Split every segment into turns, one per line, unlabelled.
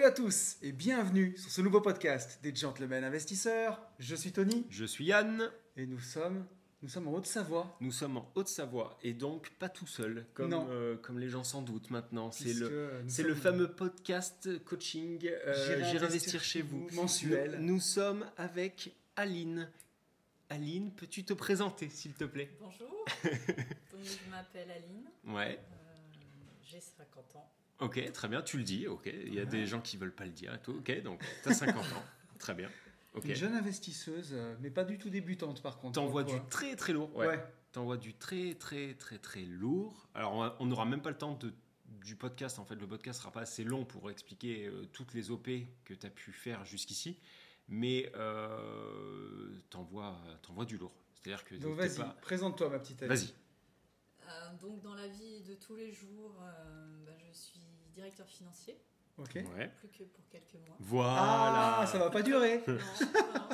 Salut à tous et bienvenue sur ce nouveau podcast des Gentlemen Investisseurs. Je suis Tony
Je suis Yann,
et nous sommes, nous sommes en Haute-Savoie.
nous sommes en Haute-Savoie et donc pas tout seul, comme, euh, comme les gens s'en doutent maintenant. C'est le, c'est
sommes
le fameux podcast coaching euh, J'irai investir chez vous.
mensuel.
Nous, nous sommes avec Aline. Aline, peux-tu te présenter s'il te plaît?
Bonjour, donc je m'appelle Aline,
Ouais,
euh, j'ai 50 ans.
Ok, très bien, tu le dis, ok. Il y a des gens qui veulent pas le dire et tout, ok, donc tu as 50 ans, très bien. Ok.
Une jeune investisseuse, euh, mais pas du tout débutante par contre.
T'envoies du très très lourd, ouais.
Ouais.
T'envoies du très très très très lourd. Alors on n'aura même pas le temps de, du podcast. En fait, le podcast sera pas assez long pour expliquer euh, toutes les OP que tu as pu faire jusqu'ici. Mais euh, t'envoies t'envoies du lourd. C'est-à-dire que
Donc vas-y,
pas-
présente-toi ma petite Aline.
Vas-y.
Euh, donc dans la vie de tous les jours, euh, bah, je suis directeur financier,
Ok.
Ouais.
plus que pour quelques mois.
Voilà.
Ah, ça va pas durer.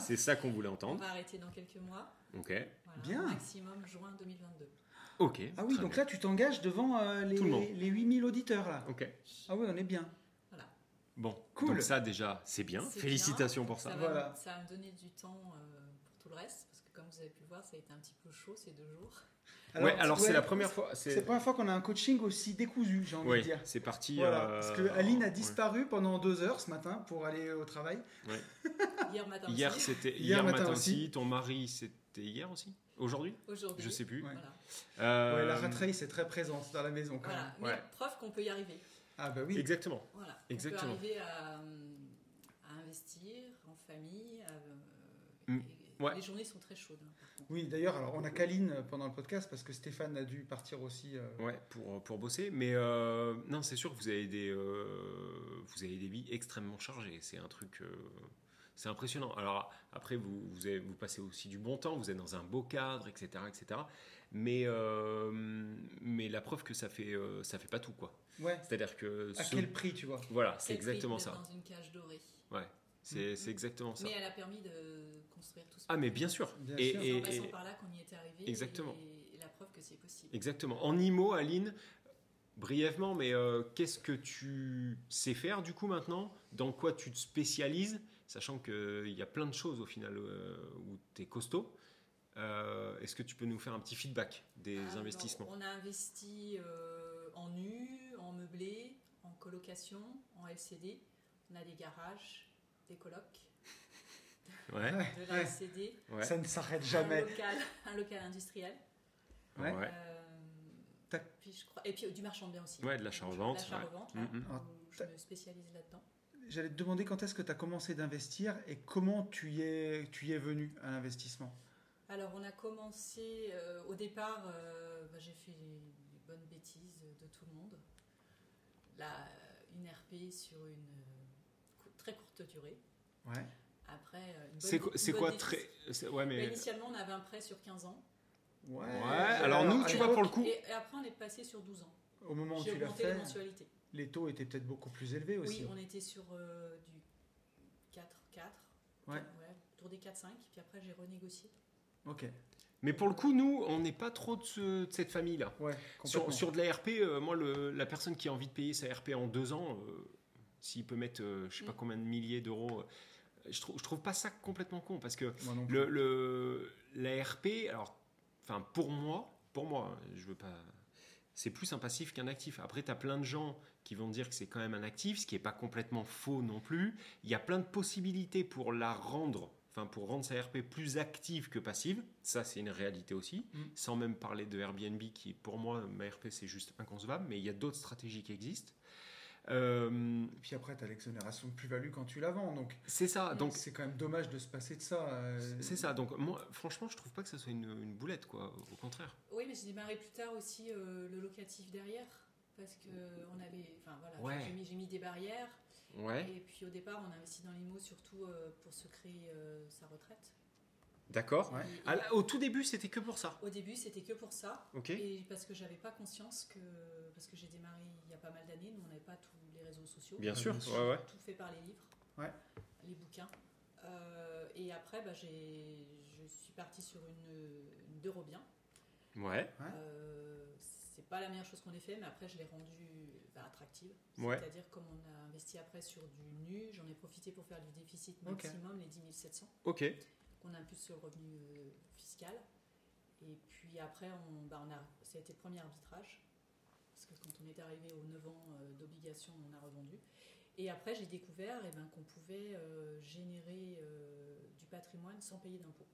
C'est ça qu'on voulait
on
entendre.
va arrêter dans quelques mois.
Ok.
Voilà,
Bien.
Maximum juin 2022.
Ok.
Ah oui, donc
bien.
là tu t'engages devant euh, les,
le
les 8000 auditeurs là.
Ok.
Ah oui, on est bien.
Voilà.
Bon.
Cool.
Donc ça déjà, c'est bien. Félicitations
bien.
pour ça.
va,
Voilà.
ça va me donner du temps euh, pour tout le reste, parce que comme vous avez pu le voir, ça a été un petit peu chaud ces deux jours.
Ouais. Alors c'est
ouais,
la première fois.
C'est la première fois qu'on a un coaching aussi décousu, j'ai envie de dire.
c'est parti.
Voilà,
euh,
parce que Aline a
ouais.
disparu pendant deux heures ce matin pour aller au travail.
Hier matin
Hier,
aussi,
c'était
Hier
hier,
matin
matin,
aussi.
aussi. Ton mari, c'était hier aussi? Aujourd'hui?
Aujourd'hui.
Je sais plus.
Ouais.
Voilà,
Euh,
Ouais, la rat race est très présente dans la maison quand
Voilà.
même.
mais
Ouais.
preuve qu'on peut y arriver.
Ah bah oui.
Exactement.
Voilà.
Exactement.
On peut arriver à, à investir en famille. à, euh,
Mm.
et
Ouais.
Les journées sont très chaudes.
Oui, d'ailleurs, alors on a Kaline pendant le podcast parce que Stéphane a dû partir aussi. euh,
Ouais, pour, pour bosser. Mais euh, non, c'est sûr que vous avez des, euh, vous avez des vies extrêmement chargées. C'est un truc. euh, c'est impressionnant. Alors après, vous, vous, avez- vous passez aussi du bon temps, vous êtes dans un beau cadre, etc. etc. Mais, euh, mais la preuve que ça fait, euh, ça fait pas tout. quoi.
Ouais.
C'est-à-dire que.
À
ce-
quel prix, tu vois?
Voilà, c'est
prix
exactement ça.
Dans une cage dorée?
Ouais, c'est c'est exactement ça.
Mais elle a permis de construire tout ce
Ah, mais bien sûr.
Bien
et,
sûr.
C'est en passant
et-
par là qu'on y était arrivé.
Exactement.
Et, et la preuve que c'est possible.
Exactement. En IMO, Aline, brièvement, mais euh, qu'est-ce que tu sais faire du coup maintenant? Dans quoi tu te spécialises? Sachant qu'il y a plein de choses au final euh, où tu es costaud. Euh, Est-ce que tu peux nous faire un petit feedback des
Alors,
investissements?
On a investi euh, en nu, en meublé, en colocation, en LCD. On a des garages, des colocs,
Ouais.
de la. LCD,
Ouais.
Ça ne s'arrête
un
jamais.
local, un local industriel.
Ouais.
Euh,
Tac.
puis je crois, et puis euh, du marchand de biens aussi.
Ouais, de l'achat-revente,
L'achat-revente,
ouais. Mhm.
où je me spécialise là-dedans.
J'allais te demander quand est-ce que tu as commencé d'investir et comment tu y es, tu y es venu à l'investissement?
Alors, on a commencé euh, au départ, euh, bah, j'ai fait les bonnes bêtises de tout le monde. Là, une RP sur une euh, très courte durée.
Ouais.
Après, euh,
C'est quoi, quoi très. c'est- Ouais,
Bah,
mais.
initialement, on avait un prêt sur 15 ans.
Ouais.
Ouais, alors nous, tu vois, pour le coup.
Et, et après, on est passé sur 12 ans.
Au moment où
J'ai
tu l'as
augmenté les
fait,
mensualités.
les taux étaient peut-être beaucoup plus élevés aussi.
Oui, on était sur euh, du 4, 4.
Ouais.
autour des 4, 5. Puis après, j'ai renégocié.
Ok.
Mais pour le coup, nous, on n'est pas trop de, ce- de cette famille-là.
Ouais.
Sur, sur de la RP, euh, moi, le- la personne qui a envie de payer sa RP en deux ans, euh, s'il peut mettre, euh, je sais pas
Mm.
combien de milliers d'euros, euh, je, trouve, je trouve pas ça complètement con parce que
Moi non plus.
le, le- la RP, alors, enfin, pour moi, pour moi, hein, je veux pas. C'est plus un passif qu'un actif. Après, tu as plein de gens qui vont dire que c'est quand même un actif, ce qui n'est pas complètement faux non plus. Il y a plein de possibilités pour la rendre, enfin pour rendre sa RP plus active que passive. Ça, c'est une réalité aussi.
Mm.
Sans même parler de Airbnb, qui pour moi, ma RP, c'est juste inconcevable, mais il y a d'autres stratégies qui existent. Euh,
Et puis après, tu as l'exonération de plus-value quand tu la vends. Donc,
c'est ça. Donc,
c'est quand même dommage de se passer de ça. euh,
c'est ça. Donc, moi, franchement, je trouve pas que ça soit une, une boulette, quoi. Au contraire.
Oui, mais j'ai démarré plus tard aussi euh, le locatif derrière. Parce que on avait. Enfin voilà,
Ouais.
j'ai mis, j'ai mis des barrières.
Ouais.
Et puis au départ, on a investi dans l'IMO surtout euh, pour se créer euh, sa retraite.
D'accord.
Ouais.
La- au tout début, c'était que pour ça.
Au début, c'était que pour ça.
Ok.
Et parce que j'avais pas conscience que. Parce que j'ai démarré il y a pas mal d'années, nous on n'avait pas tous les réseaux sociaux.
Bien sûr. Ouais, ouais.
Tout fait par les livres,
Ouais.
les bouquins. Euh, et après, bah, j'ai, je suis partie sur une, une Eurobien.
Ouais.
Ouais.
Euh, c'est pas la meilleure chose qu'on ait fait, mais après je l'ai rendue bah, attractive.
Ouais.
C'est-à-dire comme on a investi après sur du nu, j'en ai profité pour faire du déficit maximum, les 10 700,
Ok.
Un plus sur le revenu euh, fiscal. Et puis après, on, bah, on a, ça a été le premier arbitrage. Parce que quand on est arrivé aux 9 ans euh, d'obligation, on a revendu. Et après, j'ai découvert eh ben, qu'on pouvait euh, générer euh, du patrimoine sans payer d'impôts.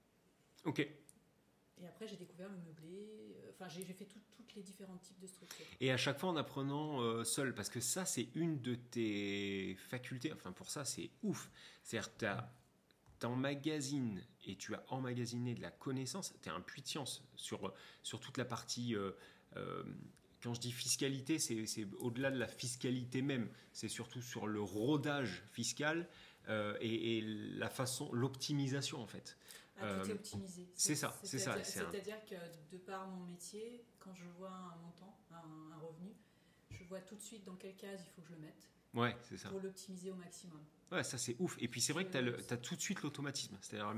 Ok.
Et après, j'ai découvert le meublé. Enfin, j'ai fait tout- toutes les différents types de structures.
Et à chaque fois en apprenant euh, seul, parce que ça, c'est une de tes facultés. Enfin, pour ça, c'est ouf. C'est-à-dire tu emmagasines et tu as emmagasiné de la connaissance. Tu es un puits de science sur, sur toute la partie. euh, euh, quand je dis fiscalité, c'est au-delà de la fiscalité même. C'est surtout sur le rodage fiscal euh, et, et la façon, l'optimisation en fait.
Ah, tout est optimisé.
c'est ça, c'est ça,
C'est-à-dire
c'est un-
c'est-à-dire que de par mon métier, quand je vois un montant, un, un revenu, je vois tout de suite dans quelle case il faut que je le mette
Ouais, c'est ça.
pour l'optimiser au maximum.
Ouais, ça c'est ouf. Et puis c'est vrai que tu as, tout de suite l'automatisme. C'est-à-dire,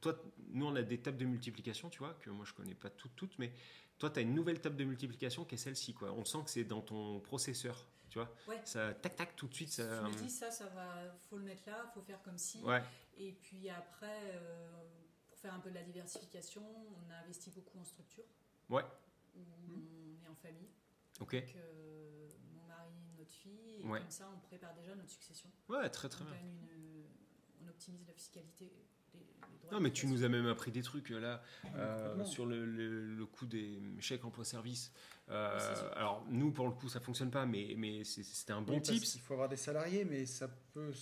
toi, nous on a des tables de multiplication, tu vois, que moi je connais pas toutes, toutes, mais toi tu as une nouvelle table de multiplication qui est celle-ci. quoi. On sent que c'est dans ton processeur, tu vois.
Ouais.
Ça, tac, tac, tout de suite. Ça,
Je me dis ça, ça va, faut le mettre là, faut faire comme si.
ouais,
Et puis après, euh, pour faire un peu de la diversification, on a investi beaucoup en structure.
Ouais.
Où on est en famille.
ok.
Donc, euh, et
Ouais.
comme ça, on prépare déjà notre succession.
Ouais, très très
on,
bien.
gagne une- on optimise la fiscalité. les- les droits
Non, mais tu nous as même appris des trucs euh, là euh,
complètement.
sur le, le, le coût des chèques emploi-service. Euh, alors, nous pour le coup, ça fonctionne pas, mais, mais c'était un bon
Oui,
tips.
qu'il faut avoir des salariés, mais ça peut.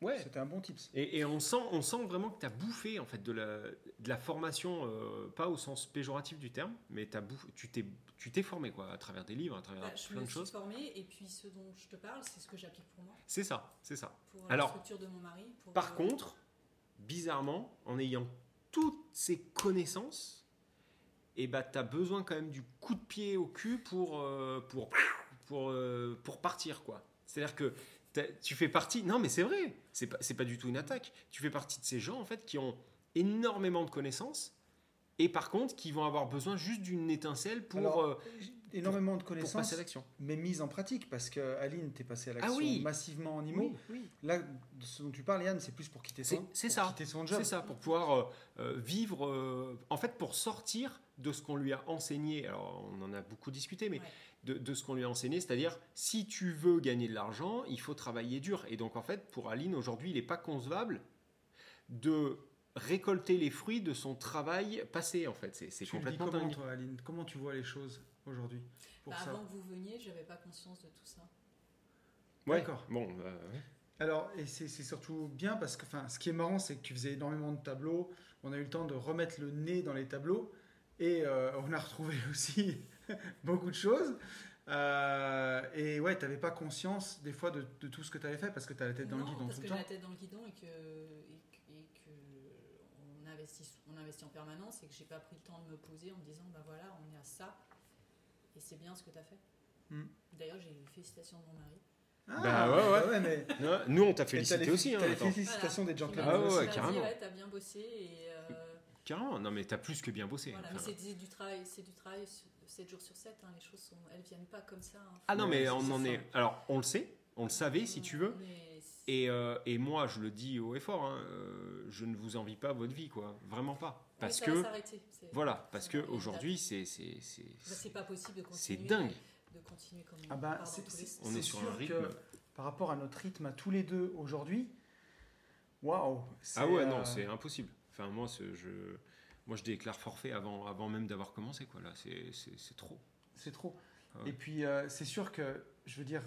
Ouais.
C'était un bon tips.
Et, et on, sent, on sent vraiment que tu as bouffé en fait de la, de la formation, euh, pas au sens péjoratif du terme, mais t'as bouffé, tu t'es tu t'es formé quoi, à travers des livres, à travers
Bah, je
plein
me
de
suis
choses.
formée et puis ce dont je te parle, c'est ce que j'applique pour moi,
C'est ça, c'est ça.
pour
Alors,
la structure de mon mari. pour,
Par
euh,
contre, bizarrement, en ayant toutes ces connaissances, et bah, tu as besoin quand même du coup de pied au cul pour, euh, pour, pour, euh, pour partir. quoi. C'est-à-dire que t'as- tu fais partie... Non mais c'est vrai, c'est pas, c'est pas du tout une attaque. Tu fais partie de ces gens en fait qui ont énormément de connaissances et par contre qui vont avoir besoin juste d'une étincelle pour,
Alors,
euh,
Énormément de
pour passer
connaissances,
à l'action.
mais mise en pratique, parce que Aline, t'es passée à l'action
Ah oui.
massivement en IMO.
oui.
Là, de ce dont tu parles, Yann, c'est plus pour quitter son,
c'est ça.
quitter son job.
C'est ça, pour pouvoir euh, euh, vivre, euh, en fait, pour sortir de ce qu'on lui a enseigné. Alors, on en a beaucoup discuté, mais
Ouais.
de, de ce qu'on lui a enseigné, c'est-à-dire, si tu veux gagner de l'argent, il faut travailler dur. Et donc, en fait, pour Aline, aujourd'hui, il n'est pas concevable de récolter les fruits de son travail passé, en fait. C'est complètement
comment,
dingue.
toi, Aline? Comment tu vois les choses aujourd'hui pour
bah,
ça?
avant que vous veniez, j'avais pas conscience de tout ça.
Ouais.
D'accord.
Bon, bah, ouais.
Alors, et c'est c'est surtout bien parce que, enfin, ce qui est marrant, c'est que tu faisais énormément de tableaux. On a eu le temps de remettre le nez dans les tableaux et euh, on a retrouvé aussi beaucoup de choses. Euh, et ouais, tu n'avais pas conscience des fois de, de tout ce que tu avais fait parce que tu as la tête dans le
Non,
guidon
parce
tout
que j'ai la tête dans le guidon et que, et investit, on investit en permanence et que j'ai pas pris le temps de me poser en me disant bah voilà, on est à ça et c'est bien ce que tu as fait.
Hmm.
D'ailleurs, j'ai eu félicitations de mon mari.
Bah ouais, ouais.
mais.
Non, Nous, on t'a félicité aussi. Hein,
t'as les
attends.
félicitations des
Qui
gentlemen.
Ah ouais,
qui
ouais, carrément.
ouais, t'as bien bossé et euh,
Carrément, non, mais t'as plus que bien bossé.
voilà.
Enfin,
Mais c'est du travail, c'est du travail 7 jours sur 7. les choses sont, elles viennent pas comme ça. hein.
Ah non,
Ouais,
mais on en est. Alors, on le sait, on le savait si tu veux.
Mais
Et, euh, et moi, je le dis haut et fort, hein, euh, je ne vous envie pas votre vie, quoi. Vraiment pas. Parce
ça va
que,
s'arrêter, c'est-
voilà, parce que
va
aujourd'hui, c'est, c'est, c'est,
Bah, c'est pas possible de
c'est
continuer.
dingue.
De continuer comme
Ah
on
bah.
On est sur un rythme.
par rapport à notre rythme à tous les deux aujourd'hui, waouh c'est,
Ah ouais,
euh,
non, c'est impossible. Enfin, moi, je, moi, je déclare forfait avant, avant même d'avoir commencé, quoi. Là, c'est, c'est, c'est trop.
c'est trop.
Ah ouais.
Et puis, euh, c'est sûr que je veux dire,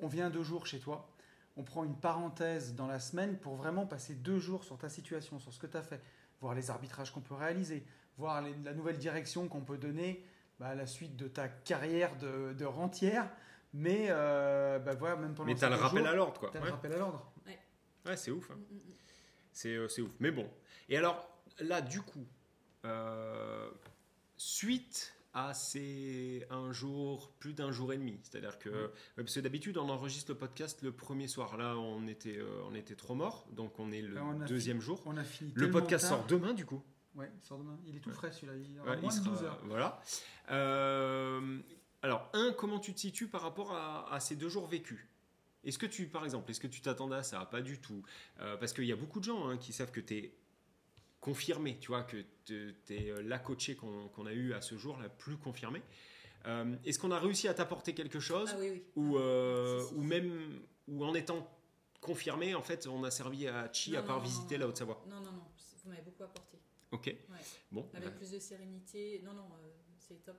on vient deux jours chez toi, on prend une parenthèse dans la semaine pour vraiment passer deux jours sur ta situation, sur ce que tu as fait, voir les arbitrages qu'on peut réaliser, voir les- la nouvelle direction qu'on peut donner bah, à la suite de ta carrière de, de rentière. Mais euh, bah, voilà, même pendant
Mais t'as le rappel
jours,
à l'ordre, quoi.
t'as
Ouais,
le rappel à l'ordre.
Ouais, c'est ouf. hein.
Mm, mm, mm.
C'est euh, c'est ouf. Mais bon. Et alors, là, du coup, euh, suite à ces un jour, plus d'un jour et demi, c'est-à-dire que, ouais, parce que d'habitude, on enregistre le podcast le premier soir. Là, on était, euh, on était trop morts, donc on est le
on
deuxième jour.
On a fini.
Le podcast
tard.
sort demain, du coup.
Ouais, il sort demain. Il est tout
Ouais.
frais celui-là. Il
Ouais,
moins
il
de
sera-
12 heures.
Voilà. Euh, alors, un, comment tu te situes par rapport à, à ces deux jours vécus? Est-ce que tu, par exemple, est-ce que tu t'attendais à ça? Pas du tout. Euh, parce qu'il y a beaucoup de gens hein, qui savent que tu es confirmé, tu vois, que tu es la coachée qu'on a eue à ce jour, la plus confirmée. Euh, Est-ce qu'on a réussi à t'apporter quelque chose
Ah oui, oui.
ou, euh,
Si, si.
ou même ou en étant confirmé, en fait, on a servi à Chi à part
non,
visiter
non,
la Haute-Savoie
Non, non, non. Vous m'avez beaucoup apporté.
Ok. Bon.
Avec
bah,
plus de sérénité. Non, non, euh, c'est top.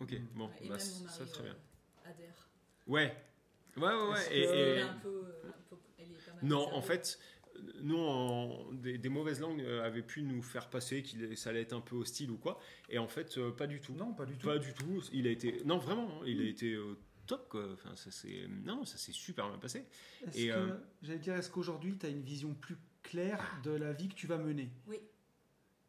ok. Bon.
Et
bah,
même mon
ça
mari
très bien.
euh, adhère.
Ouais. Ouais, ouais, ouais.
Est-ce
Et-
que-
et-
Elle est un peu, euh, un peu- elle est pas mal
Non,
réservée.
en fait, nous, en- des, des mauvaises langues euh, avaient pu nous faire passer qu'il ça allait être un peu hostile ou quoi. Et en fait, euh, pas du tout.
Non, pas du tout.
Pas du tout. Il a été. Non, vraiment, hein, il a été euh, top, quoi. Enfin, ça s'est. Non, ça s'est super bien passé.
Est-ce
Et,
que,
euh,
j'allais dire, est-ce qu'aujourd'hui, tu as une vision plus claire de la vie que tu vas mener?
Oui.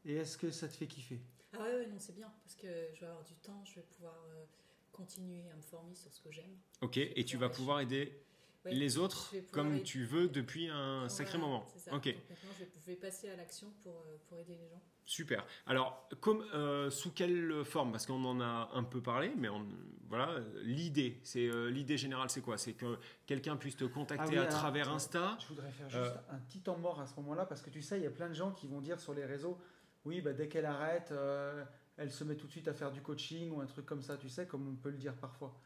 Et est-ce que ça te fait kiffer?
Ah ouais, ouais, non, c'est bien. Parce que je vais avoir du temps, je vais pouvoir euh, continuer à me former sur ce que j'aime.
Ok. Et tu vas pouvoir aider
Ouais,
les autres comme
aider-
tu veux depuis un sacré moment.
c'est ça.
Ok.
Donc maintenant, je vais, passer à l'action pour, euh, pour aider les gens.
Super. Alors, comme, euh, sous quelle forme? Parce qu'on en a un peu parlé, mais on- voilà, l'idée, c'est euh, l'idée générale, c'est quoi? C'est que quelqu'un puisse te contacter
Ah oui,
à
alors,
travers. Insta.
Je voudrais faire juste
Euh,
un petit temps mort à ce moment-là, parce que tu sais, il y a plein de gens qui vont dire sur les réseaux, oui, bah, dès qu'elle arrête, euh, elle se met tout de suite à faire du coaching ou un truc comme ça, tu sais, comme on peut le dire parfois.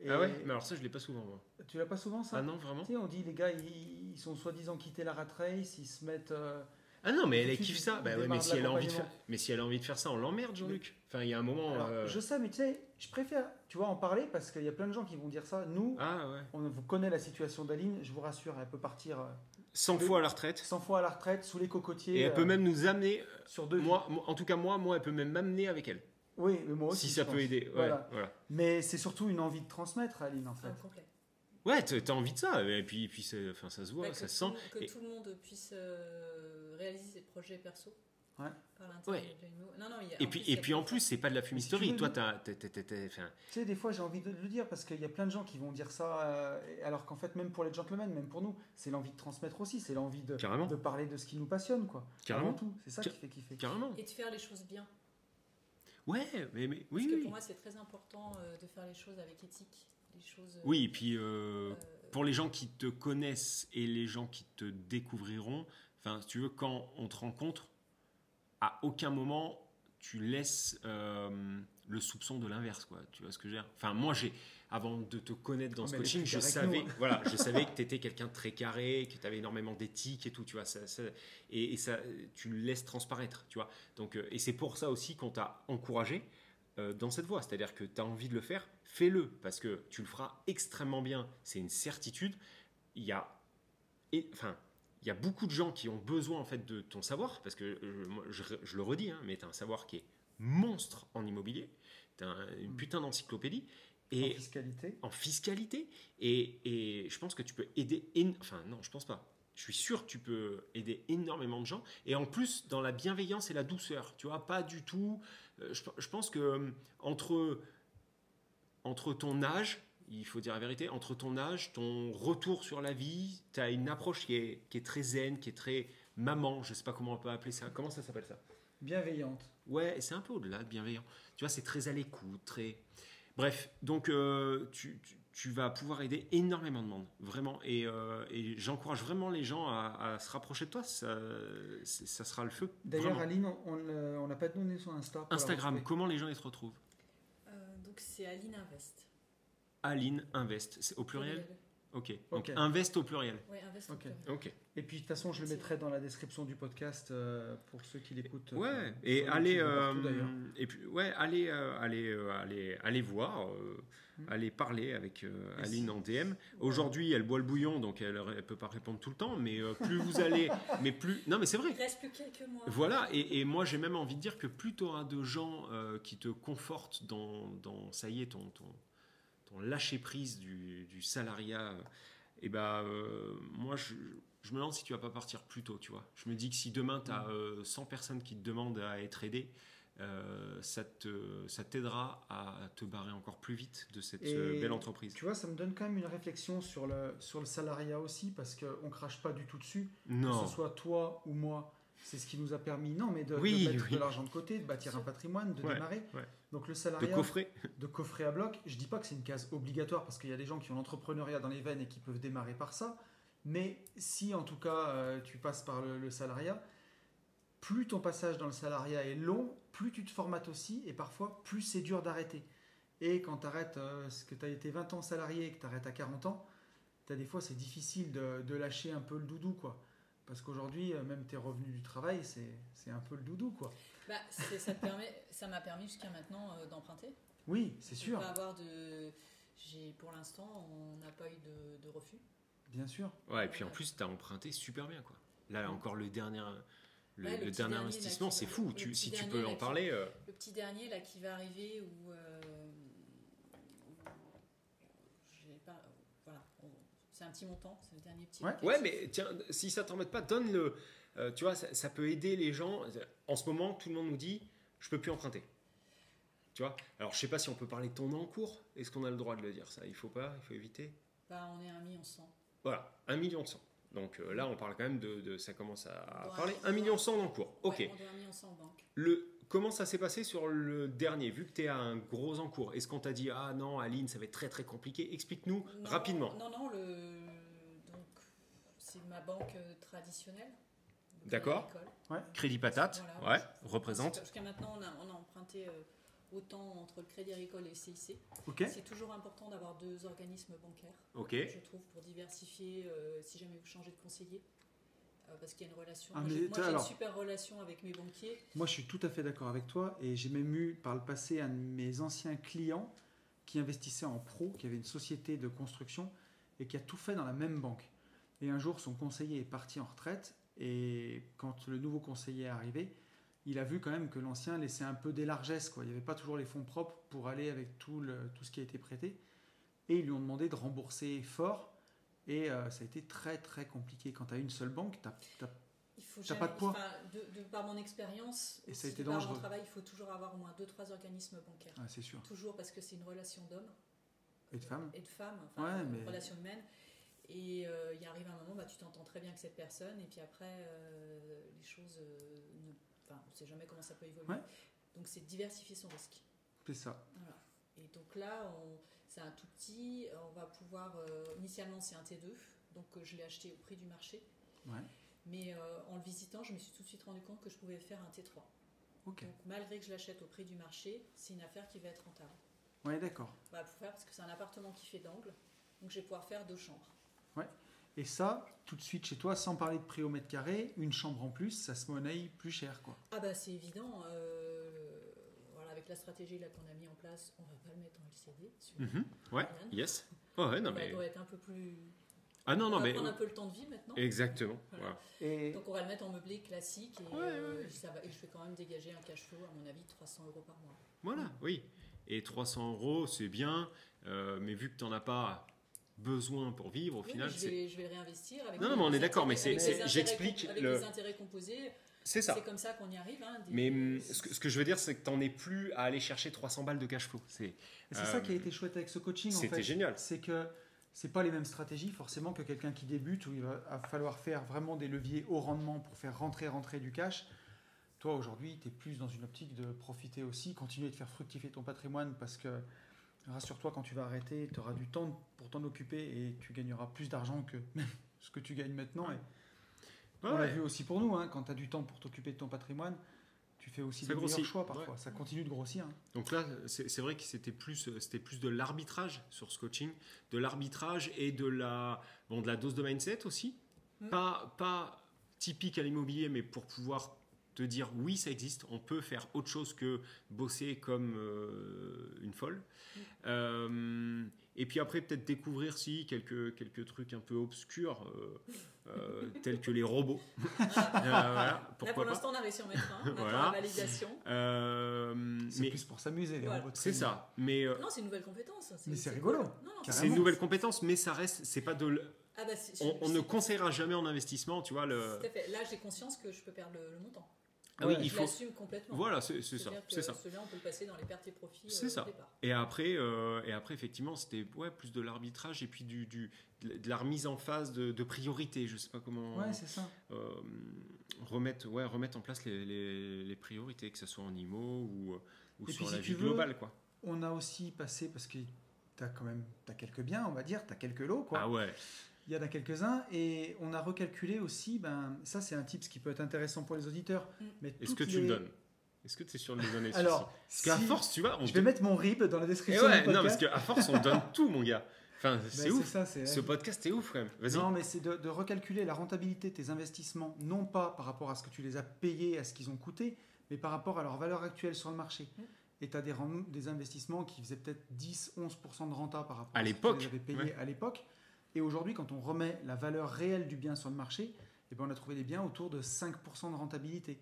Et
Ah ouais Mais alors ça, je l'ai pas souvent. Moi.
Tu l'as pas souvent ça
Ah non, vraiment
Tu sais, on dit les gars, ils, ils sont soi-disant quittés la rat race, ils se mettent. euh,
Ah non, mais elle kiffe ça. Bah ouais, mais si elle a envie de faire, mais si elle a envie de faire ça, on l'emmerde, Jean-Luc. Enfin, il y a un moment.
alors,
euh,
Je sais, mais tu sais, je préfère, tu vois, en parler parce qu'il y a plein de gens qui vont dire ça. Nous,
Ah ouais.
on vous connaît la situation d'Aline, je vous rassure, elle peut partir euh,
100
Le-
fois à la retraite.
100 fois à la retraite, sous les cocotiers.
Et elle peut
euh,
même nous amener.
sur deux
moi- en tout cas, moi, moi, elle peut même m'amener avec elle.
Oui, mais moi aussi.
si ça peut aider. Ouais,
Voilà.
voilà.
Mais c'est surtout une envie de transmettre, Aline, en fait.
Complet.
Ouais, t'as envie de ça. Et puis, et puis enfin, ça se voit,
Bah,
ça se
tout-
sent.
Que
Et-
tout le monde puisse euh, réaliser ses projets perso.
Ouais.
Par
Ouais.
Non, non, il y a-
Et puis, et puis en plus, c'est pas de la
si
fumisterie.
tu veux,
Toi, t'as. t'as- t'as- t'as- t'as- enfin,
Tu sais, des fois, j'ai envie de le dire parce qu'il y a plein de gens qui vont dire ça, euh, alors qu'en fait, même pour les gentlemen, même pour nous, c'est l'envie de transmettre aussi, c'est l'envie de,
Carrément.
de parler de ce qui nous passionne, quoi.
Carrément.
Avant tout, c'est ça
Car-
qui fait kiffer.
Carrément.
Et de faire les choses bien.
Ouais, mais, mais oui,
Parce que
oui.
pour moi, c'est très important euh, de faire les choses avec éthique. Les choses. euh,
Oui, et puis euh,
euh,
pour les gens qui te connaissent et les gens qui te découvriront, enfin, si tu veux, quand on te rencontre, à aucun moment tu laisses euh, le soupçon de l'inverse, quoi. Tu vois ce que je veux dire? Enfin, moi, j'ai, avant de te connaître dans
Oh,
ce coaching, je savais,
nous, hein.
voilà, je savais que tu étais quelqu'un de très carré, que tu avais énormément d'éthique et tout, tu vois. Ça, ça- et, et ça, tu le laisses transparaître, tu vois. Donc, euh, et c'est pour ça aussi qu'on t'a encouragé euh, dans cette voie. C'est-à-dire que tu as envie de le faire, fais-le, parce que tu le feras extrêmement bien, c'est une certitude. Il y a, et, enfin, il y a beaucoup de gens qui ont besoin en fait de ton savoir, parce que euh, je, je le redis, hein, mais tu as un savoir qui est monstre en immobilier, tu as une putain d'encyclopédie,
En fiscalité?
en fiscalité, et, et je pense que tu peux aider, enfin non, je pense pas. Je suis sûr que tu peux aider énormément de gens. Et en plus, dans la bienveillance et la douceur. Tu vois, pas du tout. euh, Je, je pense que euh, entre, entre ton âge, il faut dire la vérité, entre ton âge, ton retour sur la vie, tu as une approche qui est, qui est très zen, qui est très maman, je sais pas comment on peut appeler ça. Comment ça s'appelle ça?
Bienveillante.
Ouais, et c'est un peu au-delà de bienveillant. Tu vois, c'est très à l'écoute, très. Bref, donc euh, tu, tu- tu vas pouvoir aider énormément de monde, vraiment. Et, euh, et j'encourage vraiment les gens à, à se rapprocher de toi. Ça, sera le feu.
D'ailleurs. Aline, on- n'a pas donné son Insta.
Instagram, comment les gens ils te retrouvent?
Euh, donc c'est Aline Invest.
Aline Invest, c'est au pluriel Ok. Donc invest au pluriel.
Ouais, invest au
Ok.
pluriel.
Ok.
Et puis de toute façon, je le mettrai dans la description du podcast euh, pour ceux qui l'écoutent. euh,
Ouais.
sur
Et allez,
partout,
euh, et puis ouais, allez, euh, allez, euh, allez, allez voir, euh,
Mm.
allez parler avec euh, Aline en DM. Aujourd'hui, elle boit le bouillon, donc elle, ne peut pas répondre tout le temps. Mais euh, plus vous allez, mais plus. Non, mais c'est vrai.
Il reste plus quelques mois.
Voilà, et, et moi j'ai même envie de dire que plus tu auras de gens euh, qui te confortent dans, dans, ça y est, ton, ton, ton lâcher-prise du, du salariat, et ben euh, moi je, je me demande si tu vas pas partir plus tôt, tu vois. Je me dis que si demain tu as 100 personnes qui te demandent à être aidé, euh, ça te- ça t'aidera à te barrer encore plus vite de cette
Et
euh, belle entreprise.
Tu vois, ça me donne quand même une réflexion sur le, sur le salariat aussi, parce qu'on crache pas du tout dessus.
Non,
Que ce soit toi ou moi, c'est ce qui nous a permis, non, mais de, de mettre
oui.
de l'argent de côté, de bâtir un patrimoine, de
Ouais,
démarrer.
ouais.
Donc le
de
salariat,
coffret.
de coffrer à bloc, je dis pas que c'est une case obligatoire, parce qu'il y a des gens qui ont l'entrepreneuriat dans les veines et qui peuvent démarrer par ça. Mais si en tout cas euh, tu passes par le, le salariat, plus ton passage dans le salariat est long, plus tu te formates aussi, et parfois plus c'est dur d'arrêter. Et quand tu arrêtes, ce que tu as été 20 ans salarié et que tu arrêtes à 40 ans, as des fois c'est difficile de, de lâcher un peu le doudou. quoi. Parce qu'aujourd'hui, euh, même tes revenus du travail, c'est c'est un peu le doudou. quoi.
Bah, ça te permet- ça m'a permis jusqu'à maintenant euh, d'emprunter.
Oui, c'est sûr,
Pas avoir de. J'ai pour l'instant, on n'a pas eu de, de refus.
bien sûr.
Ouais, et puis en plus, tu as emprunté super bien. quoi. Là, encore le dernier, le,
Ouais, le
le
petit
dernier investissement, c'est fou.
le
Tu,
petit
si tu
dernier,
peux en
qui-
parler. euh,
Le petit dernier là qui va arriver où. euh, j'ai pas, voilà, on- c'est un petit montant, c'est le dernier petit.
Ouais.
Ouais, mais tiens, si ça t'embête pas, donne-le. Euh, tu vois, ça, ça peut aider les gens. En ce moment, tout le monde nous dit je peux plus emprunter. Tu vois? Alors, je sais pas si on peut parler de ton encours. Est-ce qu'on a le droit de le dire ça? Il faut pas, il faut éviter?
Bah, on est à un million cent.
Voilà, 1 million 100. Donc euh, là, on parle quand même de, de- ça commence à parler.
on
1 million
doit-
100 d'encours. Ok.
Ouais, on doit un million cent en banque.
Le, comment ça s'est passé sur le dernier Vu que tu es à un gros encours, est-ce qu'on t'a dit ah non, Aline, ça va être très très compliqué? Explique-nous
Non,
rapidement.
Non, non, le, donc c'est ma banque euh, traditionnelle.
D'accord.
Agricole.
Crédit patate,
Voilà.
ouais, représente.
Jusqu'à maintenant, on a, on a emprunté euh, autant entre le Crédit Agricole et le CIC.
Ok
C'est toujours important d'avoir deux organismes bancaires,
Ok.
je trouve, pour diversifier euh, si jamais vous changez de conseiller. Euh, parce qu'il y a une relation.
Ah,
moi, j'ai une super relation avec mes banquiers.
Moi, je suis tout à fait d'accord avec toi et j'ai même eu par le passé un de mes anciens clients qui investissait en pro, qui avait une société de construction et qui a tout fait dans la même banque. Et un jour, son conseiller est parti en retraite et quand le nouveau conseiller est arrivé, il a vu quand même que l'ancien laissait un peu des largesses. Quoi. Il n'y avait pas toujours les fonds propres pour aller avec tout, le, tout ce qui a été prêté. Et ils lui ont demandé de rembourser fort. Et euh, ça a été très très compliqué. Quand tu as une seule banque, tu as,
Il faut
T'as
jamais,
pas de poids.
de, de- par mon expérience,
Et ça a été
de par
dangereux.
mon travail, il faut toujours avoir au moins deux, trois organismes bancaires.
Ah, c'est sûr.
Toujours parce que c'est une relation d'hommes
Et de femmes
et de enfin,
Ouais,
une
mais-
relation humaine. Et euh, il arrive un moment, bah, tu t'entends très bien avec cette personne, et puis après, euh, les choses, euh, ne- enfin, on ne sait jamais comment ça peut évoluer.
Ouais.
Donc c'est diversifier son risque.
C'est ça.
Voilà. Et donc là, on- c'est un tout petit, on va pouvoir, euh, initialement c'est un T2, donc euh, je l'ai acheté au prix du marché.
Ouais.
Mais euh, en le visitant, je me suis tout de suite rendu compte que je pouvais faire un T3.
Ok.
Donc malgré que je l'achète au prix du marché, c'est une affaire qui va être rentable.
Ouais, d'accord.
On va pouvoir faire parce que c'est un appartement qui fait d'angle, donc je vais pouvoir faire deux chambres.
Et ça, tout de suite chez toi, sans parler de prix au mètre carré, une chambre en plus, ça se monnaie plus cher, quoi.
Ah bah c'est évident, euh, la stratégie là qu'on a mis en place, on va pas le mettre en LCD. celui-là.
Mhm. Ouais, yes. Oh, ouais, non, mais.
doit être un peu plus.
Ah non,
on
non,
va
mais.
prendre un peu le temps de vie maintenant.
Exactement.
Voilà.
voilà.
Et
Donc on va le mettre en meublé classique et,
Ouais,
euh,
ouais.
ça va, et je vais quand même dégager un cash flow à mon avis de 300 euros par mois.
Voilà, oui. Et 300 euros, c'est bien, euh, mais vu que tu n'en as pas besoin pour vivre, au
Oui,
final,
je, vais, je vais le réinvestir avec
Non, non, mais on est d'accord, mais c'est- j'explique
avec
le-
les intérêts composés.
C'est ça.
C'est comme ça qu'on y arrive. hein, des-
Mais hum, ce que, ce que je veux dire, c'est que tu n'en es plus à aller chercher 300 balles de cash flow. C'est Euh,
ça qui a été chouette avec ce coaching, en
c'était
fait.
génial.
C'est que c'est pas les mêmes stratégies forcément que quelqu'un qui débute où il va falloir faire vraiment des leviers haut rendement pour faire rentrer rentrer du cash. Toi aujourd'hui, tu es plus dans une optique de profiter aussi, continuer de faire fructifier ton patrimoine parce que rassure-toi quand tu vas arrêter, tu auras du temps pour t'en occuper et tu gagneras plus d'argent que ce que tu gagnes maintenant. Et on l'a vu aussi pour nous, hein, quand tu as du temps pour t'occuper de ton patrimoine, tu fais aussi
Ça
des meilleurs
grossit,
choix parfois.
ouais.
Ça continue de grossir. hein.
Donc là, c'est vrai que c'était plus, c'était plus de l'arbitrage sur ce coaching, de l'arbitrage et de la, bon, de la dose de mindset aussi.
Mm.
Pas, pas typique à l'immobilier, mais pour pouvoir te dire oui, ça existe, on peut faire autre chose que bosser comme euh, une folle.
Mm.
Euh, et puis après, peut-être découvrir si quelques, quelques trucs un peu obscurs, euh, euh, tels que les robots. Euh, voilà,
Là,
pourquoi
pour
pas.
l'instant, on a réussi à en mettre un. On attend
Voilà.
la validation.
Euh,
C'est
mais
plus pour s'amuser, les robots.
c'est ça. Mais euh,
Non, c'est une nouvelle compétence.
Mais c'est rigolo.
cool. Non, non,
Carrément.
c'est une nouvelle compétence, mais ça reste, c'est pas de, l-
Ah bah, c'est-
on, on
c'est-
ne conseillera jamais en investissement, tu vois le.
Tout à fait. Là, j'ai conscience que je peux perdre le, le montant.
Ah oui, il faut.
l'assume complètement.
Voilà, c'est c'est ça, c'est ça.
Celui-là, on peut le passer dans les pertes et profits
C'est
euh,
ça. Et après, euh, et après effectivement, c'était ouais, plus de l'arbitrage et puis du, du- de la remise en phase de, de priorité. Je sais pas comment
Ouais, c'est ça.
euh, remettre, ouais, remettre en place les, les- les priorités, que ce soit en IMO ou, ou
Et
sur
puis,
la
si
vie
veux,
globale, quoi.
On a aussi passé, parce que tu as quand même as quelques biens, on va dire, tu as quelques lots, quoi.
Ah ouais.
Il y en a quelques-uns, et on a recalculé aussi, ben, ça c'est un tips qui peut être intéressant pour les auditeurs.
Mm.
mais
Est-ce que tu
les-
le donnes? Est-ce que tu es sûr de le donner
Alors,
Parce qu'à force, tu vois, on
je
te-
vais mettre mon RIB dans la
Eh
description
ouais,
du
non, parce qu'à force, on donne tout, mon gars. Enfin,
Ben,
c'est ouf.
ça,
Ce podcast est ouf quand même. Vas-y.
Non, mais c'est de, de recalculer la rentabilité de tes investissements, non pas par rapport à ce que tu les as payés, à ce qu'ils ont coûté, mais par rapport à leur valeur actuelle sur le marché.
Mm.
Et tu as des, investissements qui faisaient peut-être 10-11% de renta par rapport
À
à, ce que
l'époque,
tu les avais payés
ouais.
à l'époque. Et aujourd'hui, quand on remet la valeur réelle du bien sur le marché, eh ben, on a trouvé des biens autour de 5% de rentabilité.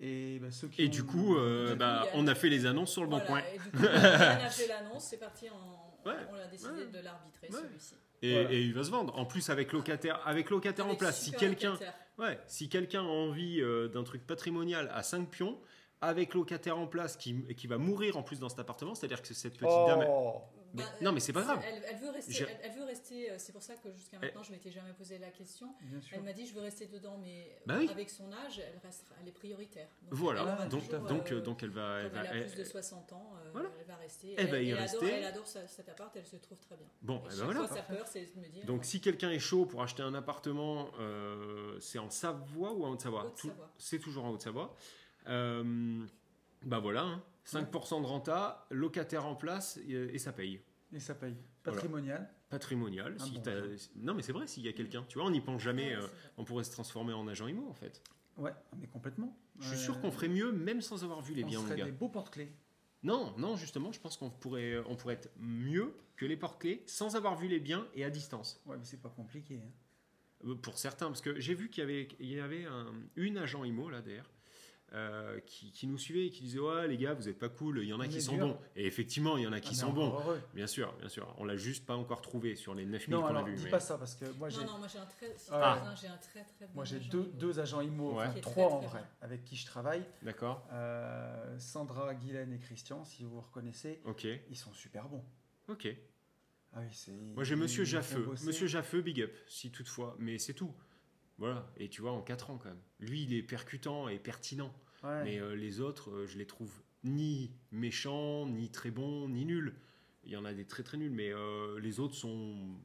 Et ben, ceux qui
Et
ont-
du coup, euh, bah, on a fait les annonces sur le
Voilà,
bon coin.
Et du coup, Yann a fait l'annonce, c'est parti en.
Ouais,
On a décidé
ouais.
de l'arbitrer
Ouais.
celui-ci.
Et,
Voilà.
et il va se vendre. En plus, avec locataire, avec locataire en place. Si quelqu'un, si quelqu'un a envie euh, d'un truc patrimonial à 5 pions, avec locataire en place qui, qui va mourir en plus dans cet appartement, c'est-à-dire que cette petite dame. Mais-
Bah,
non, mais c'est pas grave.
Elle, elle veut rester. Elle, elle veut rester. euh, C'est pour ça que jusqu'à
Eh.
maintenant, je m'étais jamais posé la question. Elle m'a dit, je veux rester dedans, mais
Bah oui.
avec son âge, elle restera, elle est prioritaire. Donc,
Voilà.
elle
donc,
toujours,
donc,
euh,
donc elle va. Elle va
elle a
elle-
plus de 60 ans, euh,
Voilà.
elle va rester.
Elle va y
elle
rester.
Adore, elle adore cet appart, elle se trouve très bien.
Bon,
Et
eh ben
chaque
voilà.
fois, sa peur, c'est de me dire.
Donc si quelqu'un est chaud pour acheter un appartement, euh, c'est en Savoie ou en Haute-Savoie?
Haute-Savoie.
C'est toujours en Haute-Savoie. Euh, bah voilà, hein. 5% de renta, locataire en place et, et ça paye.
Et ça paye. Patrimonial.
Patrimonial. Si
bon jeu.
Non mais c'est vrai, s'il y a quelqu'un, tu vois, on n'y pense jamais.
Ouais,
euh, on pourrait se transformer en agent IMO en fait.
Ouais, mais complètement.
Je suis
Euh,
sûr qu'on ferait mieux même sans avoir vu les
on
biens, mon
serait
gars.
des beaux porte-clés.
Non, non, justement, je pense qu'on pourrait, on pourrait être mieux que les porte-clés sans avoir vu les biens et à distance.
Ouais, mais c'est pas compliqué. hein.
Euh, Pour certains, parce que j'ai vu qu'il y avait, il y avait un- une agent IMO là d'ailleurs. Euh, qui, qui nous suivait et qui disait ouais les gars vous êtes pas cool il y en a
On
qui sont
dur.
bons et effectivement il y en a
Ah,
qui
mais
sont bons
heureux.
bien sûr bien sûr on l'a juste pas encore trouvé sur les 9000
Non,
qu'on a
alors
vu
dis
mais-
pas ça parce que moi j'ai
Non, non, moi j'ai un très.
Ah.
j'ai un très très bon
moi j'ai deux, deux agents IMO,
Ouais.
enfin trois
très,
en
très
vrai,
bon.
avec qui je travaille.
d'accord
Euh, Sandra, Guylaine et Christian, si vous vous reconnaissez,
ok
ils sont super bons.
ok
Ah oui, c'est.
moi j'ai monsieur Jaffeux monsieur Jaffeux big up si toutefois mais c'est tout voilà et tu vois en 4 ans quand même lui il est percutant et pertinent
Ouais.
Mais euh, les autres, euh, je les trouve ni méchants, ni très bons, ni nuls. Il y en a des très très nuls, mais euh, les autres sont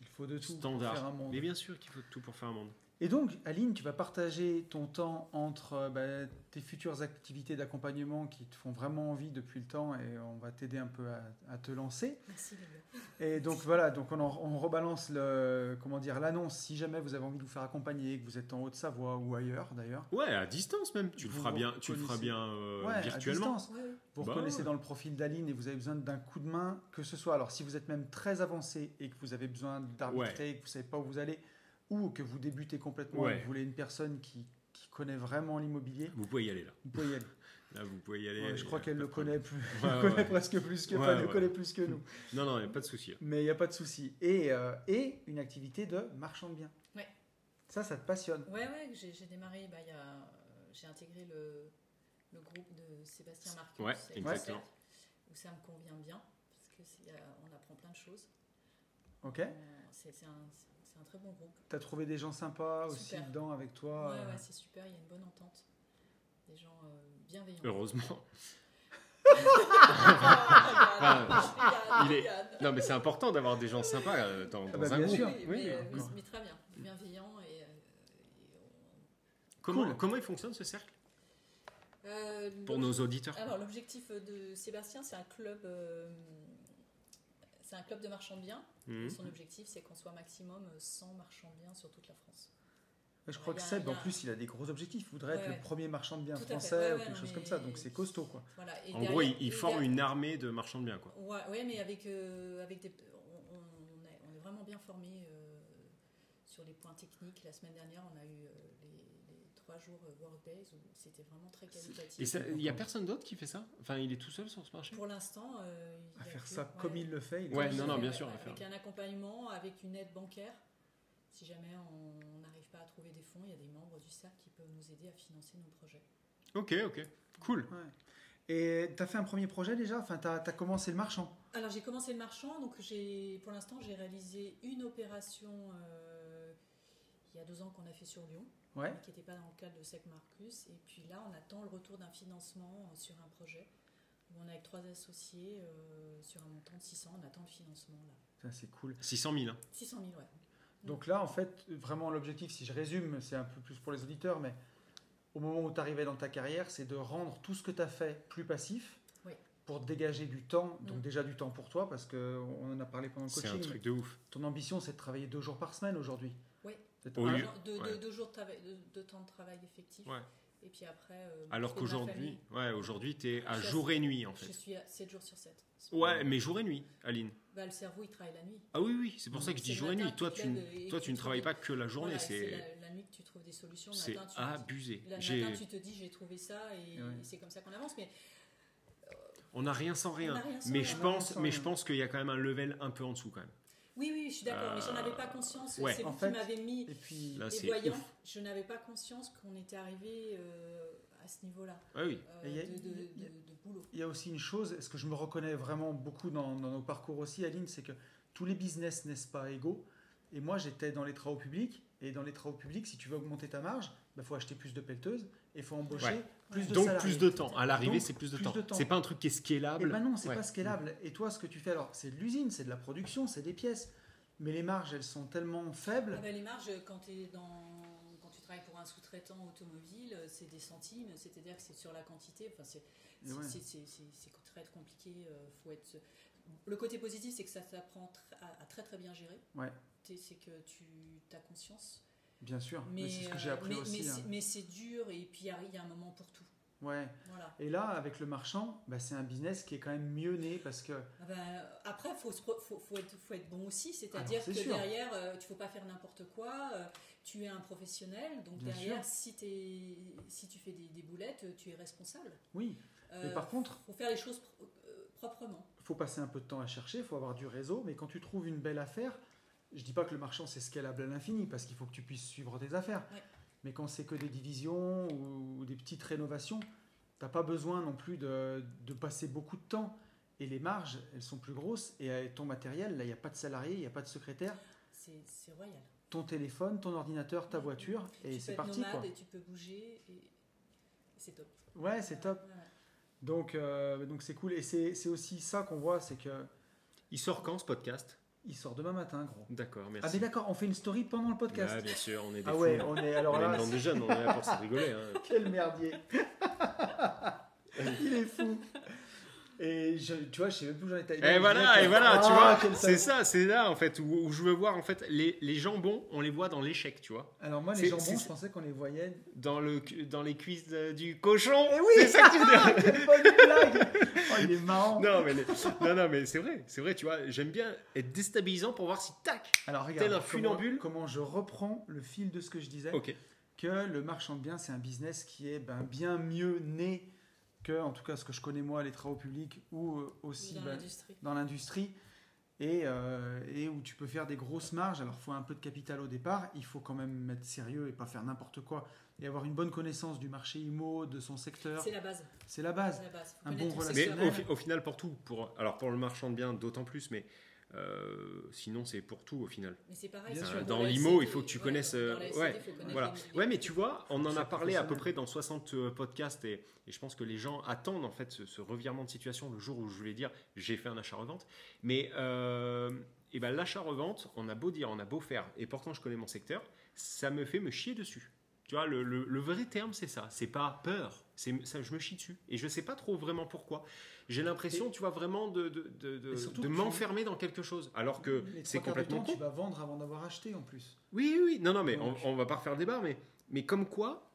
Il faut de tout pour
standards.
faire un monde.
Mais bien sûr qu'il faut tout pour faire un monde.
Et donc, Aline, tu vas partager ton temps entre euh, bah, tes futures activités d'accompagnement qui te font vraiment envie depuis le temps et on va t'aider un peu à, à te lancer.
Merci.
Et donc voilà, donc on, en- on rebalance le, comment dire, l'annonce si jamais vous avez envie de vous faire accompagner, que vous êtes en Haute-Savoie ou ailleurs d'ailleurs.
Ouais, à distance même. Tu le feras bien, tu le feras bien euh,
ouais, à
virtuellement.
distance.
Ouais, ouais.
Vous
Bah
reconnaissez
ouais.
dans le profil d'Aline et vous avez besoin d'un coup de main, que ce soit, alors si vous êtes même très avancé et que vous avez besoin d'arbitrer, que vous savez pas où vous allez, ou que vous débutez complètement et que vous voulez une personne qui, qui connaît vraiment l'immobilier,
Vous pouvez y aller là.
vous pouvez y aller.
Là, vous pouvez y aller.
Ouais, je crois
a
qu'elle
pas
le connaît, plus,
Ouais,
connaît presque plus que, le
ouais.
connaît plus que nous.
Non, non, il n'y a pas de souci.
Mais il n'y a pas de souci. Et, euh, et une activité de marchand de biens.
Ouais.
Ça, ça te passionne.
Ouais, ouais, j'ai démarré, bah, il y a, euh, j'ai intégré le, le groupe de Sébastien Marcus.
Ouais, exactement.
Où ça me convient bien, parce que c'est, euh, on apprend plein de choses.
Ok
Euh, c'est un, c'est un très bon groupe.
Tu as trouvé des gens sympas aussi dedans avec toi.
Ouais,
euh,
ouais, c'est super, il y a une bonne entente. Des gens euh, bienveillants.
Heureusement. Il est- Non, mais c'est important d'avoir des gens sympas euh, dans,
Ah
dans
bah,
un
bien
groupe.
sûr.
Oui,
Oui,
mais, euh, très bien, bienveillant et, euh, et
Comment,
Cool.
comment il fonctionne ce cercle pour nos auditeurs.
Alors l'objectif de Sébastien, c'est un club, euh, c'est un club de marchands de biens.
Mhm.
Son objectif, c'est qu'on soit maximum 100 marchands de biens sur toute la France.
Ouais, Je crois que Seb, en plus, il a des gros objectifs. Il voudrait être
Ouais,
le premier marchand de biens
Tout
français
Ouais,
ou quelque
non,
chose
mais-
comme ça. Donc c'est costaud, quoi.
Voilà. Et
En
derrière-
gros, il, forme
derrière-
une armée de marchands de biens, quoi.
Ouais, mais avec, euh, avec des, on, on est, on est vraiment bien formé sur les points techniques. La semaine dernière, on a eu euh, les trois jours euh, Workdays où c'était vraiment très qualitatif.
Et il y a personne d'autre qui fait ça? Enfin, il est tout seul sur ce marché?
Pour l'instant, euh, il
À faire
que-
ça
ouais.
comme il le fait. il
Ouais, non, non, bien sûr,
ouais,
à faire.
Avec un accompagnement, avec une aide bancaire. Si jamais on n'arrive pas à trouver des fonds, il y a des membres du cercle qui peuvent nous aider à financer nos projets.
Ok, ok. Cool.
Ouais. Et tu as fait un premier projet déjà? Enfin, tu as, commencé le marchand?
Alors j'ai commencé le marchand, donc j'ai, pour l'instant j'ai réalisé une opération euh, il y a deux ans qu'on a fait sur Lyon,
Ouais.
qui n'était pas dans le cadre de Sec Marcus. Et puis là, on attend le retour d'un financement euh, sur un projet où on est avec trois associés euh, sur un montant de 600. On attend le financement là.
Ça, c'est cool.
600 000. hein.
600 000, ouais.
Donc là, en fait, vraiment l'objectif, si je résume, c'est un peu plus pour les auditeurs, mais au moment où tu arrivais dans ta carrière, c'est de rendre tout ce que tu as fait plus passif
Oui.
pour dégager du temps, donc
Mm.
déjà du temps pour toi, parce qu'on en a parlé pendant le
C'est un
coaching.
truc de ouf.
Ton ambition, c'est de travailler deux jours par semaine aujourd'hui.
Au lieu-
De, de-
ouais.
deux jours de, travail- de- de temps de travail effectif.
Ouais.
Et puis après. euh,
Alors qu'aujourd'hui, ouais, aujourd'hui, t'es à
Je suis à-
jour et nuit, en
Je
fait.
suis à 7 jours sur 7.
Ouais, mais jour et nuit, Aline.
Bah, le cerveau, il travaille la nuit.
Ah oui, oui, c'est pour ça que je dis jour et nuit. Toi,
tu
tu,
et
toi, tu ne
tu
travailles pas que la journée.
Voilà,
c'est
la, la nuit que tu trouves des solutions.
C'est
tu,
abusé.
le
J'ai-
matin, tu te dis j'ai trouvé ça et
Et ouais.
c'est comme ça qu'on avance. Mais
On n'a rien sans rien.
Rien sans
mais
rien.
je pense, mais je pense qu'il y a quand même un level un peu en dessous quand même.
Oui, oui, je suis d'accord. mais j'en avais pas
Euh,
conscience.
ouais.
C'est vous
fait,
qui m'avez mis
Et puis,
Là,
les voyants.
ouf.
Je n'avais pas conscience qu'on était arrivé euh, à ce niveau-là
Ah oui.
euh,
Et il y a-
de, boulot.
il y a aussi une chose, ce que je me reconnais vraiment beaucoup dans, dans nos parcours aussi, Aline, c'est que tous les business n'est-ce pas égaux? Et moi, j'étais dans les travaux publics. Et dans les travaux publics, si tu veux augmenter ta marge, il faut acheter plus de pelleteuses et il faut embaucher
Ouais.
plus de
Donc
salariés.
plus de temps. À l'arrivée, c'est plus de
plus
temps.
temps.
C'est pas un truc qui est
Et
scalable.
ben non, c'est
Ouais.
pas scalable. Et toi, ce que tu fais, alors, c'est de l'usine, c'est de la production, c'est des pièces. Mais les marges, elles sont tellement faibles.
Ah ben, les marges, quand, t'es dans, quand tu travailles pour un sous-traitant automobile, c'est des centimes, c'est-à-dire que c'est sur la quantité. Enfin, c'est,
ouais.
très compliqué. euh, faut être... Le côté positif, c'est que ça t'apprend à, très très bien gérer.
Ouais.
C'est que tu as conscience.
Bien sûr, mais,
Mais,
c'est ce que
euh,
j'ai appris
mais,
aussi.
mais
hein.
c'est- mais c'est dur et puis il y a- il un moment pour tout.
Ouais.
Voilà.
Et là, avec le marchand, bah, c'est un business qui est quand même mieux né parce que
Ah ben, après, il faut, être, faut être bon aussi, c'est-à-dire
c'est
que
sûr.
derrière, euh, tu ne faut pas faire n'importe quoi, euh, tu es un professionnel, donc
Bien
derrière,
sûr.
si, tu fais des, des boulettes, tu es responsable.
oui, Mais
Euh,
par contre-
faut faire les choses pro- euh, proprement.
il faut passer un peu de temps à chercher, il faut avoir du réseau, mais quand tu trouves une belle affaire, je dis pas que le marchand c'est scalable à l'infini parce qu'il faut que tu puisses suivre tes affaires.
Ouais.
Mais quand c'est que des divisions ou des petites rénovations, t'as pas besoin non plus de, de passer beaucoup de temps. Et les marges, elles sont plus grosses. Et euh, ton matériel, là, il n'y a pas de salarié, il n'y a pas de secrétaire.
C'est royal.
Ton téléphone, ton ordinateur, ta voiture, et
tu peux
c'est
être
parti.
nomade
Quoi.
et tu peux bouger, et c'est top.
Ouais, c'est top.
Ouais.
Donc, euh, donc c'est cool. Et c'est c'est aussi ça qu'on voit, c'est que
Il sort quand ce podcast?
Il sort demain matin, gros.
D'accord,
Ah
merci.
mais d'accord, on fait une story pendant le podcast.
Ah, bien sûr, on est des
Ah
fous.
ouais, on est alors
on est
là,
bande de jeunes, on est là pour se rigoler. hein.
quel merdier. Il est fou. Et je, tu vois, je sais même plus où j'en étais.
Et voilà, et voilà, tu
Ah,
vois,
quel
c'est ça, c'est là en fait où, où je veux voir en fait les, les jambons, on les voit dans l'échec, tu vois,
Alors moi, les jambons, je pensais qu'on les voyait.
dans le dans les cuisses de- du cochon.
Eh oui
C'est ça que tu veux dire.
Quelle bonne blague Oh, il est marrant.
Non mais les- non non mais c'est vrai, c'est vrai, tu vois, j'aime bien être déstabilisant pour voir si tac.
Alors regarde,
Tel un
comment-
funambule.
Comment, je reprends le fil de ce que je disais.
Ok.
que le marchand de biens, c'est un business qui est ben, bien mieux né que, en tout cas, ce que je connais moi, les travaux publics ou euh, aussi
Dans
ben,
l'industrie.
Et, euh, et où tu peux faire des grosses marges. Alors, il faut un peu de capital au départ. Il faut quand même être sérieux et pas faire n'importe quoi. Et avoir une bonne connaissance du marché IMO, de son secteur.
C'est la base.
C'est la base.
C'est la base.
Un bon
le
Mais au,
relationnel.
au final pour tout, pour alors pour le marchand de biens d'autant plus, mais euh, sinon c'est pour tout au final.
Mais c'est pareil.
Bien
c'est
sûr.
comme
Dans l'IMO, il faut que tu
ouais,
connaisses, euh, ouais,
connaître
Voilà. Ouais, mais tu vois, on en a parlé à peu près dans 60 euh, podcasts et, et je pense que les gens attendent en fait ce, ce revirement de situation le jour où je vais dire j'ai fait un achat-revente. Mais euh, et ben, l'achat-revente, on a beau dire, on a beau faire, et pourtant je connais mon secteur, ça me fait me chier dessus. Tu vois, le, le- le vrai terme, c'est ça. C'est pas peur. C'est ça, je me chie dessus. Et je sais pas trop vraiment pourquoi. J'ai l'impression, tu vois, vraiment de,
tu-
m'enfermer dans quelque chose. Alors que c'est complètement
temps,
con.
tu vas vendre avant d'avoir acheté en plus.
Oui, oui, oui. Non, non, mais on,
Donc-
on va pas refaire débat, mais, mais comme quoi,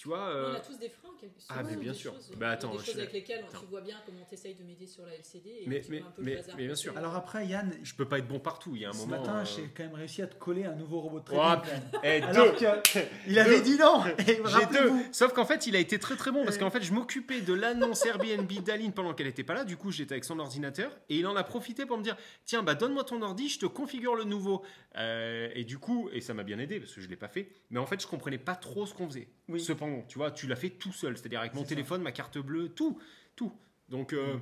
tu vois. euh,
On a tous des freins, quelque
ah, mais bien
des
sûr.
choses-
Bah,
il y a
attends,
des choses avec lesquelles
Attends.
tu vois bien comment tu essayes de m'aider sur la LCD et
Mais-
tu
mais-
vois un peu
mais-
le bazar
mais bien sûr.
Alors après, Yann,
je peux pas être bon partout. Il y a un
ce
moment.
matin,
euh,
j'ai quand même réussi à te coller un nouveau robot de
Oh,
trading. quand même.
eh,
Alors qu'il avait
Deux.
dit non.
J'ai deux. Sauf qu'en fait, il a été très très bon parce qu'en fait, je m'occupais de l'annonce Airbnb d'Aline pendant qu'elle était pas là. Du coup, j'étais avec son ordinateur et il en a profité pour me dire Tiens, bah donne-moi ton ordi, je te configure le nouveau. Euh, et du coup, et ça m'a bien aidé parce que je l'ai pas fait. Mais en fait, je comprenais pas trop ce qu'on faisait.
Oui.
Cependant, tu vois, tu l'as fait tout seul, c'est-à-dire avec mon
C'est ça.
téléphone, ma carte bleue, tout, tout. Donc, euh,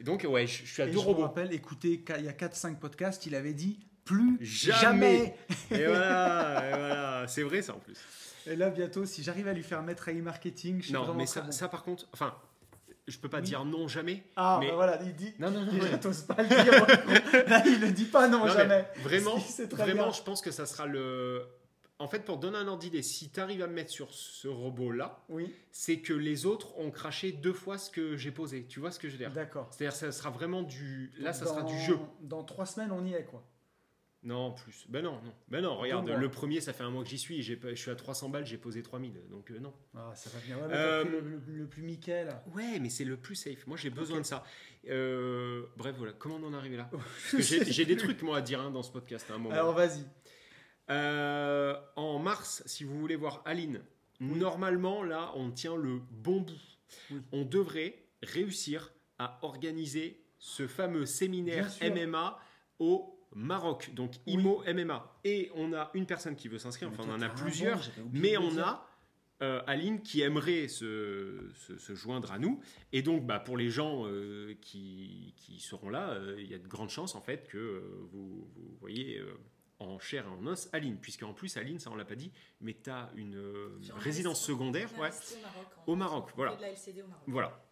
donc ouais, je, je suis à
et
deux
je
robots.
rappelle, écoutez, il y a 4-5 podcasts, il avait dit plus
Jamais.
jamais.
Et voilà, et voilà. c'est vrai ça en plus.
Et là, bientôt, si j'arrive à lui faire mettre AI marketing, je suis
Non, mais ça,
bon.
ça par contre, enfin, je peux pas
Oui.
dire non jamais.
Ah,
mais-
bah voilà, il dit.
Non, non, non. Ouais.
pas le dire. Là, il le dit pas, non,
Non, mais
jamais.
Vraiment, vraiment,
bien.
je pense que ça sera le. En fait, pour donner un ordre d'idée, si tu arrives à me mettre sur ce robot-là,
Oui,
c'est que les autres ont craché deux fois ce que j'ai posé. Tu vois ce que je veux dire?
D'accord.
C'est-à-dire, ça sera vraiment du. Là, ça sera du jeu.
Dans 3 semaines, on y est, quoi.
Non, plus. Ben non, non. Ben non, regarde, le premier, ça fait un mois que j'y suis. Je suis à 300 balles, j'ai posé 3000. Donc, euh, non.
Ah, ça va bien. Ouais, mais
Euh,
le, le- le plus Mickey, là.
Ouais, mais c'est le plus safe. Moi, j'ai besoin de ça. Euh, bref, voilà. Comment on en est arrivé là? Parce que j'ai j'ai des trucs, moi, à dire hein, dans ce podcast à un moment.
Alors, vas-y.
Euh, en mars, si vous voulez voir Aline, normalement, là, on tient le bon bout.
Oui.
On devrait réussir à organiser ce fameux séminaire. MMA au Maroc. Donc,
Oui.
IMO MMA. Et on a une personne qui veut s'inscrire, enfin, on en a plusieurs. Mais on
dire.
a euh, Aline qui aimerait se, se- se joindre à nous. Et donc, bah, pour les gens euh, qui, qui seront là, euh, il y a de grandes chances en fait que vous, vous voyez en chair et en os Aline. Puisque en plus, Aline, ça on l'a pas dit, mais tu as une euh, résidence secondaire. Ouais.
au Maroc.
Au. Maroc, voilà.
fait de la LCD au Maroc.
Voilà.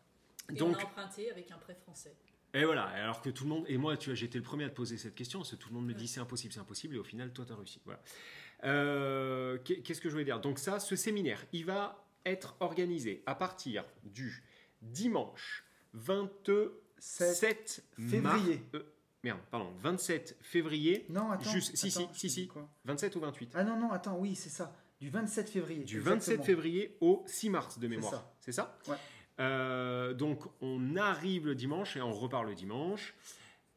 Et
Donc,
on a emprunté avec un prêt français.
et voilà, alors que tout le monde, et moi, tu vois, j'étais le premier à te poser cette question, parce que tout le monde me dit c'est impossible, c'est impossible, et au final, toi, tu as réussi. Voilà. Euh, qu'est- Qu'est-ce que je voulais dire? Donc, ça, ce séminaire, il va être organisé à partir du dimanche 27 mars-
Février.
euh, merde, pardon, 27 février,
Non, attends.
Juste- si,
attends,
si, si, si.
dis quoi
27 ou 28
Ah non, non, attends, oui, c'est ça. Du 27 février.
Du 27
exactement.
février au 6 mars de mémoire.
ça.
C'est ça,
Ouais.
Euh, Donc on arrive le dimanche et on repart le dimanche.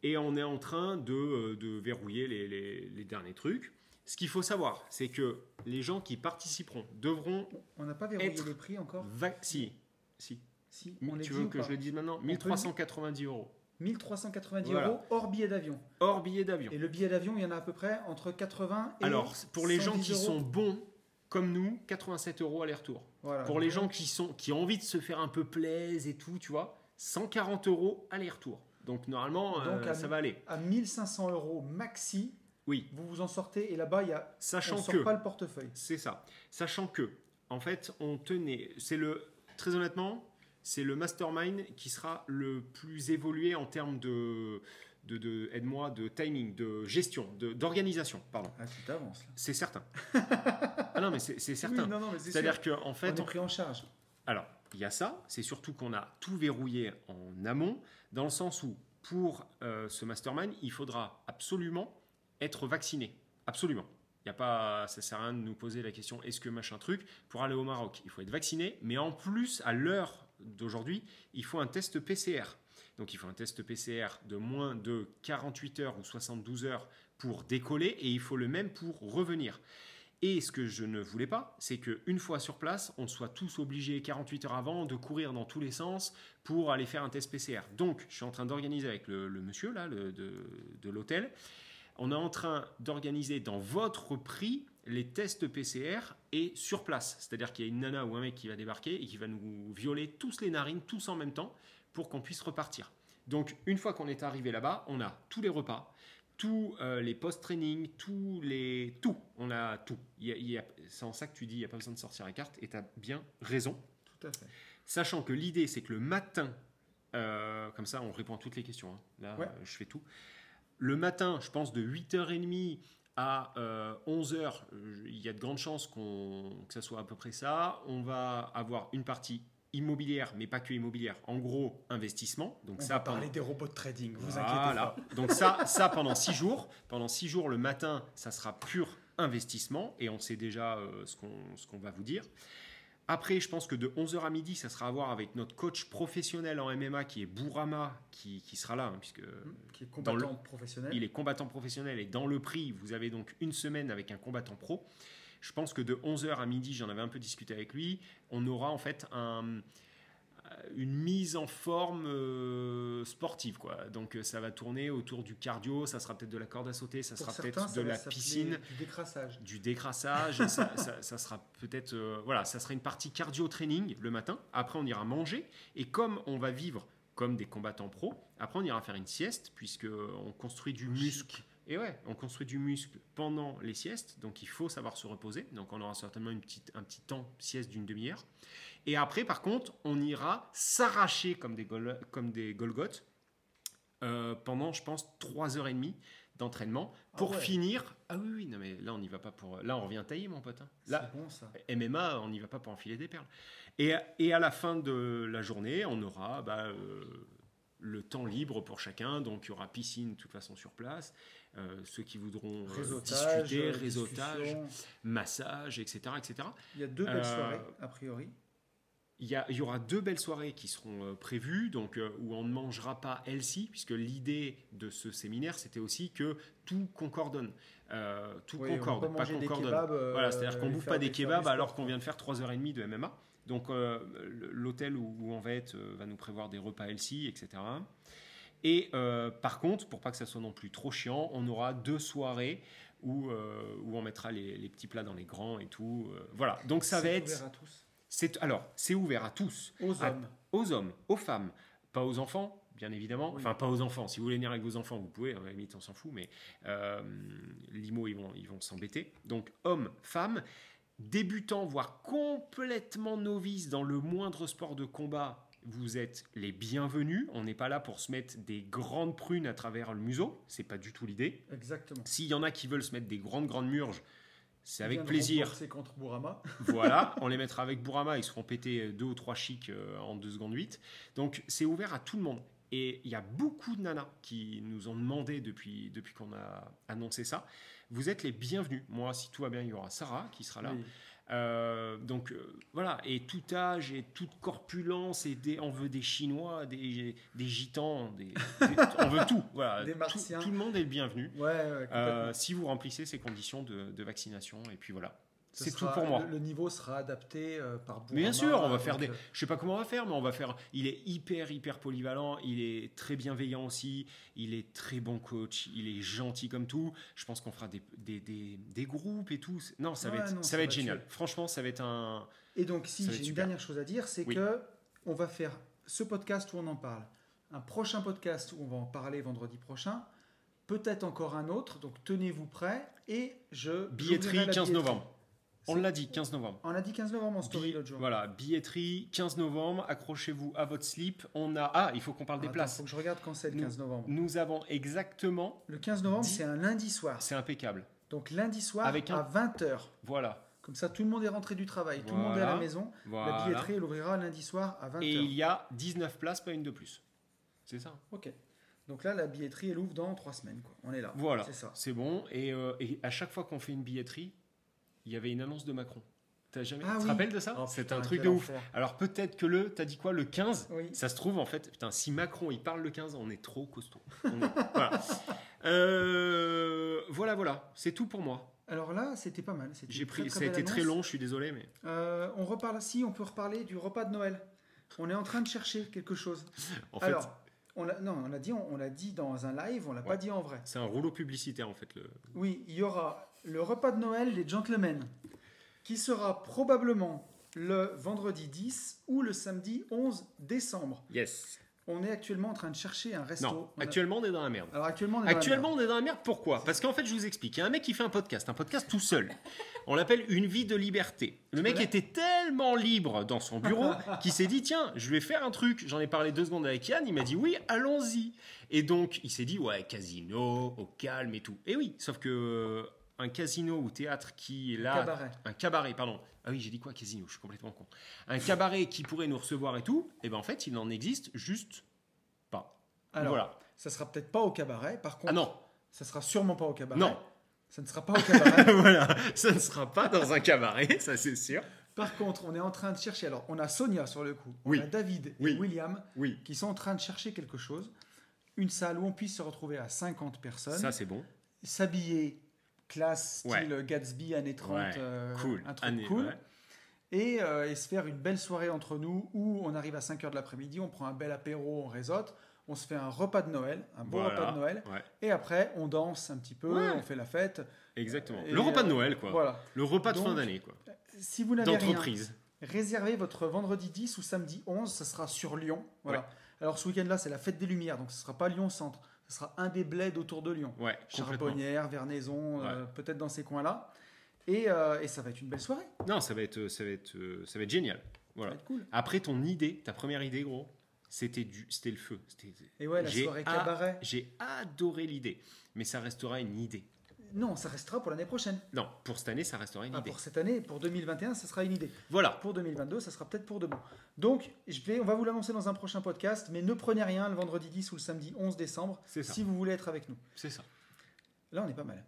Et on est en train de, euh, de verrouiller les, les- les derniers trucs. Ce qu'il faut savoir, c'est que les gens qui participeront devront...
On n'a pas verrouillé
Être-
les prix encore
Si, si.
Si, on
tu
dit
veux
ou
que je le dise maintenant
peut le dire
1390 euros.
1390
Voilà.
euros hors billet d'avion.
Hors billet d'avion.
Et le billet d'avion, il y en a à peu près entre 80 et
Alors, pour les gens
110
qui
euros.
sont bons, comme nous, 87 euros aller-retour.
Voilà.
Pour les gens qui, sont, qui ont envie de se faire un peu plaise et tout, tu vois, 140 euros aller-retour. Donc normalement, euh,
à-
ça va aller.
à 1500 euros maxi,
Oui,
vous vous en sortez et là-bas, il y a,
sachant
on sort
que,
pas le portefeuille.
c'est ça, sachant que, en fait, on tenait, c'est le, très honnêtement, c'est le mastermind qui sera le plus évolué en termes de, de, de aide-moi, de timing, de gestion, de- d'organisation, pardon.
Ah, tu t'avances là.
C'est certain. ah non, mais c'est certain.
Oui,
C'est-à-dire qu'en
On
fait,
est pris en charge.
Alors, il y a ça, c'est surtout qu'on a tout verrouillé en amont, dans le sens où pour euh, ce mastermind, il faudra absolument être vacciné. Absolument. Il y a pas, ça sert à rien de nous poser la question est-ce que machin truc pour aller au Maroc. Il faut être vacciné, mais en plus, à l'heure d'aujourd'hui, il faut un test PCR. Donc il faut un test PCR de moins de 48 heures ou 72 heures pour décoller et il faut le même pour revenir. Et ce que je ne voulais pas, c'est qu'une fois sur place, on soit tous obligés 48 heures avant de courir dans tous les sens pour aller faire un test PCR. Donc, je suis en train d'organiser avec le, monsieur là, de l'hôtel. On est en train d'organiser dans votre prix les tests PCR et sur place. C'est-à-dire qu'il y a une nana ou un mec qui va débarquer et qui va nous violer tous les narines, tous en même temps, pour qu'on puisse repartir. Donc, une fois qu'on est arrivé là-bas, on a tous les repas, tous euh, les post-training, tous les... Tout, on a tout. C'est en ça que tu dis, il n'y a pas besoin de sortir la carte, et tu as bien raison.
Tout à fait.
Sachant que l'idée, c'est que le matin, euh, comme ça, on répond à toutes les questions. hein. Là,
Ouais.
je fais tout. Le matin, je pense de 8h30 À 11h, il y a de grandes chances qu'on, que ça soit à peu près ça. On va avoir une partie immobilière, mais pas que immobilière. En gros, investissement. Donc
On
ça,
va parler
pendant-
des robots de trading, vous inquiétez
voilà.
pas.
Donc ça, ça pendant six jours. Pendant six jours, le matin, ça sera pur investissement et on sait déjà euh, ce qu'on ce qu'on va vous dire. Après, je pense que de 11h à midi, ça sera à voir avec notre coach professionnel en MMA qui est Bourama, qui, qui sera là, hein, puisque
Qui est combattant professionnel.
il est combattant professionnel et dans le prix, vous avez donc une semaine avec un combattant pro. Je pense que de 11h à midi, j'en avais un peu discuté avec lui, on aura en fait un- une mise en forme euh, sportive. Quoi. Donc euh, ça va tourner autour du cardio, ça sera peut-être de la corde à sauter, ça
Pour
sera peut-être de la piscine,
Du décrassage.
du décrassage, ça, ça- ça sera peut-être euh, voilà, ça sera une partie cardio training le matin. Après on ira manger et comme on va vivre comme des combattants pros, après on ira faire une sieste puisque on construit du muscle. Et ouais, on construit du muscle pendant les siestes, donc il faut savoir se reposer. Donc on aura certainement une petite, un petit temps sieste d'une demi-heure. Et après, par contre, on ira s'arracher comme des, gol- comme des Golgoth euh, pendant, je pense, 3h30 d'entraînement pour
Ah ouais.
finir. Ah oui, oui, non mais là on n'y va pas pour. Là on revient tailler, mon pote. hein. Là,
bon ça.
MMA, on n'y va pas pour enfiler des perles. Et, et à la fin de la journée, on aura bah, euh, le temps libre pour chacun. Donc il y aura piscine de toute façon sur place. Euh, ceux qui voudront
Réseautage,
discuter, réseautage, massage, etc., etc.
Il y a deux belles soirées, a priori.
Il y, a- il y aura deux belles soirées qui seront euh, prévues, donc euh, où on ne mangera pas healthy, puisque l'idée de ce séminaire, c'était aussi que tout concordonne. Euh, tout
Oui,
concorde, pas concordonne.
kebabs, euh,
Voilà, c'est-à-dire qu'on
et
bouffe pas des kebabs alors qu'on vient de faire 3h30 de MMA. Donc l'hôtel où, où on va être va nous prévoir des repas healthy, etc. Et par contre, pour pas que ça soit non plus trop chiant, on aura deux soirées où, où on mettra les, les petits plats dans les grands et tout. voilà, donc ça va être...
ouvert à tous.
C'est Alors, c'est ouvert à tous
Aux
à-
hommes.
aux hommes, aux femmes, pas aux enfants, bien évidemment.
Oui.
Enfin, pas aux enfants. Si vous voulez venir avec vos enfants, vous pouvez. À la limite, on s'en fout. Mais euh, l'IMO, ils vont, ils vont s'embêter. Donc, hommes, femmes, débutants, voire complètement novices dans le moindre sport de combat. Vous êtes les bienvenus. On n'est pas là pour se mettre des grandes prunes à travers le museau. C'est pas du tout l'idée.
Exactement.
S'il y en a qui veulent se mettre des grandes grandes murges, c'est avec plaisir.
boxer contre Bourama.
Voilà, on les mettra avec Bourama, ils seront pétés deux ou trois chics euh, en 2 secondes 8. Donc c'est ouvert à tout le monde. Et il y a beaucoup de nanas qui nous ont demandé depuis, depuis qu'on a annoncé ça. Vous êtes les bienvenus. Moi, si tout va bien, il y aura Sarah qui sera là.
Oui.
Euh, donc euh, voilà, et tout âge et toute corpulence, et des, on veut des Chinois, des, des Gitans, des, des- on veut tout. Voilà,
Des
Tout-
Martiens.
Tout, le monde est le bienvenu.
Ouais, ouais, complètement.
Euh, si vous remplissez ces conditions de, de vaccination, et puis voilà.
Ce
C'est tout pour moi.
Le, niveau sera adapté euh, par Bourama.
Mais bien sûr, on va faire des.
euh,
Je sais pas comment on va faire, mais on va faire. Il est hyper, hyper polyvalent. Il est très bienveillant aussi. Il est très bon coach. Il est gentil comme tout. Je pense qu'on fera des, des, des, des groupes et tout. Non, ça va être,
non,
ça
ça
va être génial. Franchement, ça va être un.
Et donc, si j'ai une dernière chose à dire, c'est
Oui.
que on va faire ce podcast où on en parle, un prochain podcast où on va en parler vendredi prochain, peut-être encore un autre. Donc, tenez-vous prêts et je
Billetterie
j'ouvrirai la
15
billetterie.
novembre. On l'a dit, 15 novembre.
On a dit 15 novembre en story l'autre jour.
Voilà, billetterie 15 novembre. Accrochez-vous à votre slip. On a. Ah, il faut qu'on parle des
Attends,
places.
faut que je regarde quand c'est le
Nous-
15 novembre.
Nous avons exactement.
Le 15 novembre, c'est un lundi soir.
C'est impeccable.
Donc, lundi soir
Avec un-
à 20h.
Voilà.
Comme ça, tout le monde est rentré du travail, tout le monde est à la maison.
voilà.
La billetterie, elle ouvrira lundi soir à 20h.
Et il y a 19 places, pas une de plus. C'est ça.
Ok. Donc là, la billetterie, elle ouvre dans 3 semaines. Quoi. On est là.
Voilà,
C'est ça.
c'est bon. Et, euh, et à chaque fois qu'on fait une billetterie, il y avait une annonce de Macron. T'as jamais...
Ah
tu te
oui.
rappelles de ça
Oh,
C'est un truc de ouf. Alors peut-être que le, t'as dit quoi, le 15
Oui.
Ça se trouve en fait, putain, si Macron il parle le 15, on est trop costaud. On est- voilà. Euh, voilà, voilà, c'est tout pour moi.
Alors là, c'était pas mal. C'était
J'ai pris,
très, très
ça a été très long, je suis désolé, mais
Euh, on reparle. Si, on peut reparler du repas de Noël. On est en train de chercher quelque chose.
en fait,
Alors, on l'a, non, on l'a dit, on, on l'a dit dans un live, on l'a pas dit en vrai.
c'est un rouleau publicitaire en fait. Le...
Oui, il y aura le repas de Noël des gentlemen, qui sera probablement le vendredi 10 ou le samedi 11 décembre.
Yes.
On est actuellement en train de chercher un resto.
Non,
On a-
actuellement on est dans la merde.
Alors actuellement, on est dans la merde.
on est dans la merde. Pourquoi? Parce qu'en fait, je vous explique. Il y a un mec qui fait un podcast, un podcast tout seul. On l'appelle Une vie de liberté. Le mec était tellement libre dans son bureau qu'il s'est dit tiens, je vais faire un truc. J'en ai parlé deux secondes avec Yann. Il m'a dit oui, allons-y. Et donc, il s'est dit ouais, casino, au calme et tout. Et oui, sauf que un casino ou théâtre qui est là,
Cabaret.
un cabaret, pardon. Ah oui, j'ai dit quoi, casino? Je suis complètement con. Un cabaret qui pourrait nous recevoir et tout, et ben en fait, il n'en existe juste pas.
Alors,
voilà.
ça sera peut-être pas au cabaret. Par contre,
Ah non,
ça sera sûrement pas au cabaret.
non.
Ça ne sera pas au cabaret.
voilà, ça ne sera pas dans un cabaret, ça c'est sûr.
Par contre, on est en train de chercher. Alors, on a Sonia sur le coup.
Oui.
On a David
Oui.
et William
Oui,
qui sont en train de chercher quelque chose. Une salle où on puisse se retrouver à 50 personnes.
ça c'est bon.
S'habiller classe, style
Ouais.
Gatsby, années 30.
Ouais,
euh,
cool.
Un truc
Année,
cool.
ouais.
Et, euh, et se faire une belle soirée entre nous où on arrive à 5h de l'après-midi, on prend un bel apéro, on réseaute, on se fait un repas de Noël, un beau
Voilà,
repas de Noël. Et après, on danse un petit peu, on fait la fête.
exactement.
Et,
le repas de
euh,
Noël, quoi.
Voilà.
Le repas de fin
Donc,
d'année, quoi.
Si vous n'avez rien,
D'entreprise.
réservez votre vendredi 10 ou samedi 11, ça sera sur Lyon. Voilà. Alors ce week-end-là, c'est la fête des Lumières, donc ce ne sera pas Lyon-Centre, ce sera un des bleds autour de Lyon.
Ouais.
Charbonnières, Vernaison, euh, peut-être dans ces coins-là. Et, euh, et ça va être une belle soirée.
Non, ça va être, ça va être, euh, ça va être génial.
Ça
Voilà.
va être cool.
Après ton idée, ta première idée, gros, c'était du, c'était le feu. C'était-
Et ouais, la soirée cabaret.
J'ai adoré l'idée, mais ça restera une idée.
Non, ça restera pour l'année prochaine.
Non, pour cette année, ça restera une
Ah,
idée.
pour cette année, pour 2021, ça sera une idée.
Voilà.
Pour 2022, ça sera peut-être pour demain. Donc, je vais, on va vous l'annoncer dans un prochain podcast, mais ne prenez rien le vendredi 10 ou le samedi 11 décembre si vous voulez être avec nous.
C'est ça.
Là, on est pas mal.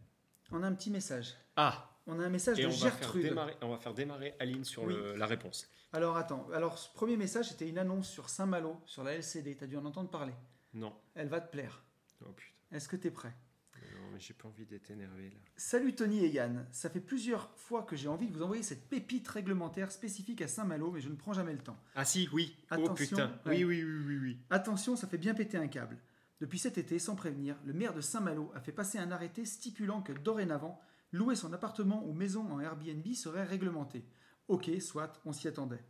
On a un petit message.
Ah,
On a un message
et
de
on va,
Gertrude.
démarrer, on va faire démarrer Aline sur
Oui.
le- la réponse.
Alors attends, alors ce premier message c'était une annonce sur Saint-Malo, sur la LCD, tu as dû en entendre parler.
Non.
Elle va te plaire.
Oh putain.
Est-ce que tu es prêt?
Mais j'ai pas envie d'être énervé là.
Salut Tony et Yann, ça fait plusieurs fois que j'ai envie de vous envoyer cette pépite réglementaire spécifique à Saint-Malo, mais je ne prends jamais le temps.
Ah si, oui. oh
Attention,
putain.
ouais.
Oui, oui, oui, oui, oui.
Attention, ça fait bien péter un câble. Depuis cet été, sans prévenir, le maire de Saint-Malo a fait passer un arrêté stipulant que dorénavant, louer son appartement ou maison en Airbnb serait réglementé. Ok, soit, on s'y attendait.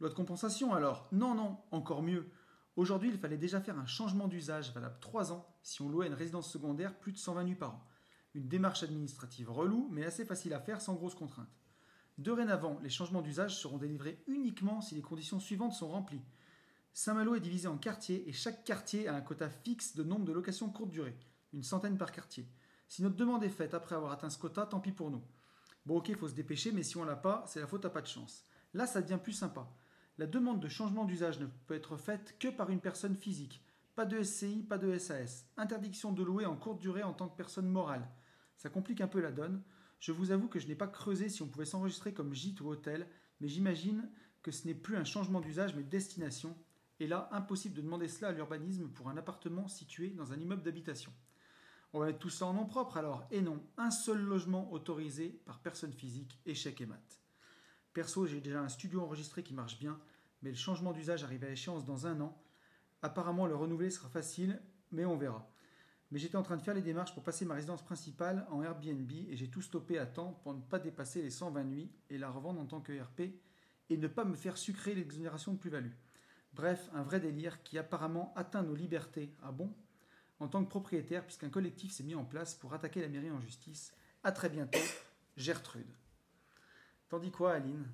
Loi de compensation alors? Non, non, encore mieux. Aujourd'hui, il fallait déjà faire un changement d'usage valable 3 ans si on louait une résidence secondaire plus de 120 nuits par an. Une démarche administrative relou, mais assez facile à faire sans grosse contrainte. Dorénavant, les changements d'usage seront délivrés uniquement si les conditions suivantes sont remplies. Saint-Malo est divisé en quartiers et chaque quartier a un quota fixe de nombre de locations courte durée, une centaine par quartier. Si notre demande est faite après avoir atteint ce quota, tant pis pour nous. Bon ok, faut se dépêcher, mais si on l'a pas, c'est la faute à pas de chance. Là, ça devient plus sympa. La demande de changement d'usage ne peut être faite que par une personne physique. Pas de SCI, pas de SAS. Interdiction de louer en courte durée en tant que personne morale. Ça complique un peu la donne. Je vous avoue que je n'ai pas creusé si on pouvait s'enregistrer comme gîte ou hôtel, mais j'imagine que ce n'est plus un changement d'usage mais de destination. Et là, impossible de demander cela à l'urbanisme pour un appartement situé dans un immeuble d'habitation. On va mettre tout ça en nom propre alors. Et non, un seul logement autorisé par personne physique, échec et mat. Perso, j'ai déjà un studio enregistré qui marche bien, mais le changement d'usage arrive à échéance dans un an. Apparemment, le renouveler sera facile, mais on verra. Mais j'étais en train de faire les démarches pour passer ma résidence principale en Airbnb et j'ai tout stoppé à temps pour ne pas dépasser les 120 nuits et la revendre en tant que RP et ne pas me faire sucrer l'exonération de plus-value. Bref, un vrai délire qui apparemment atteint nos libertés. Ah bon? En tant que propriétaire, puisqu'un collectif s'est mis en place pour attaquer la mairie en justice. À très bientôt, Gertrude. T'en dis quoi, Aline?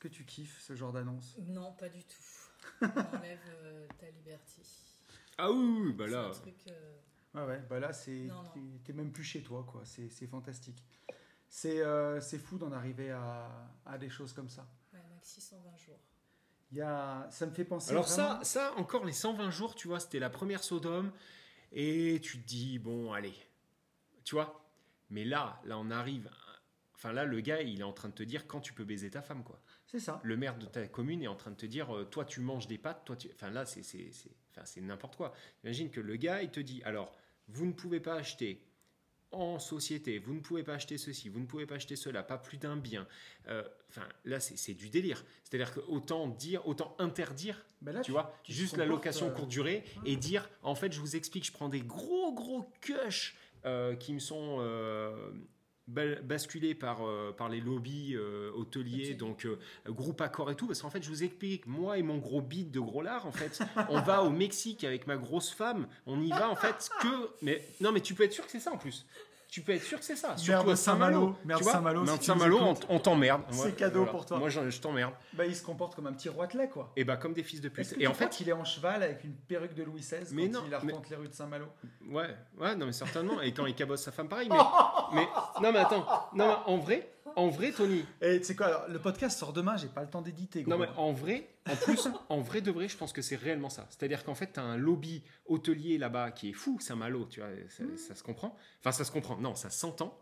Que tu kiffes ce genre d'annonce
Non, pas du tout. On enlève euh, ta liberté.
Ah oui, oui, bah
C'est
là.
un truc. euh,
Ouais, ouais, bah là, c'est,
Non, non.
t'es- même plus chez toi, quoi. C'est, c'est fantastique. C'est, euh, c'est fou d'en arriver à, à des choses comme ça.
ouais, maxi 120 jours.
Il y a, ça me fait penser.
Alors
vraiment-
ça, ça, encore les 120 jours, tu vois, c'était la première Sodome. Et tu te dis, bon, allez. Tu vois? Mais là, là, on arrive. Enfin, là, le gars, il est en train de te dire quand tu peux baiser ta femme, quoi.
C'est ça.
Le maire de ta commune est en train de te dire, euh, toi, tu manges des pâtes, toi, tu. Enfin, là, c'est, c'est, c'est, enfin, c'est n'importe quoi. Imagine que le gars, il te dit, alors, vous ne pouvez pas acheter en société, vous ne pouvez pas acheter ceci, vous ne pouvez pas acheter cela, pas plus d'un bien. Euh, Enfin, là, c'est, c'est du délire. C'est-à-dire que autant dire, autant interdire
Bah là,
tu vois,
tu
juste la location
euh,
courte durée et dire, en fait, je vous explique, je prends des gros, gros cush euh, qui me sont basculés par, euh, par les lobbies euh, hôteliers,
Hôteliers.
donc euh, groupe accord et tout, parce qu'en fait, je vous explique, moi et mon gros bide de gros lard, en fait, on va au Mexique avec ma grosse femme, on y va, en fait, que... Mais non, mais tu peux être sûr que c'est ça, en plus. Tu peux être sûr que c'est ça.
Merde Saint-Malo. Merde. Saint-Malo,
Saint-Malo, on, t'emmerde.
C'est cadeau
voilà.
pour toi.
Moi, je, je t'emmerde.
Bah, il se comporte comme un petit roitelet, quoi.
Et bah, comme des fils de pute. Et en fait,
qu'il est en cheval avec une perruque de Louis XVI
Mais
quand
non,
il arpente les rues de Saint-Malo?
Ouais, ouais, non mais certainement. Et quand il cabosse sa femme, pareil. Mais, mais non mais attends, non mais en vrai, en vrai, Tony.
Et tu sais quoi, alors, le podcast sort demain, j'ai pas le temps d'éditer.
Non mais en vrai, en plus, en vrai de vrai, je pense que c'est réellement ça. C'est-à-dire qu'en fait, t'as un lobby hôtelier là-bas qui est fou, Saint-Malo, tu vois, ça, ça se comprend. Enfin, ça se comprend. Non, ça s'entend.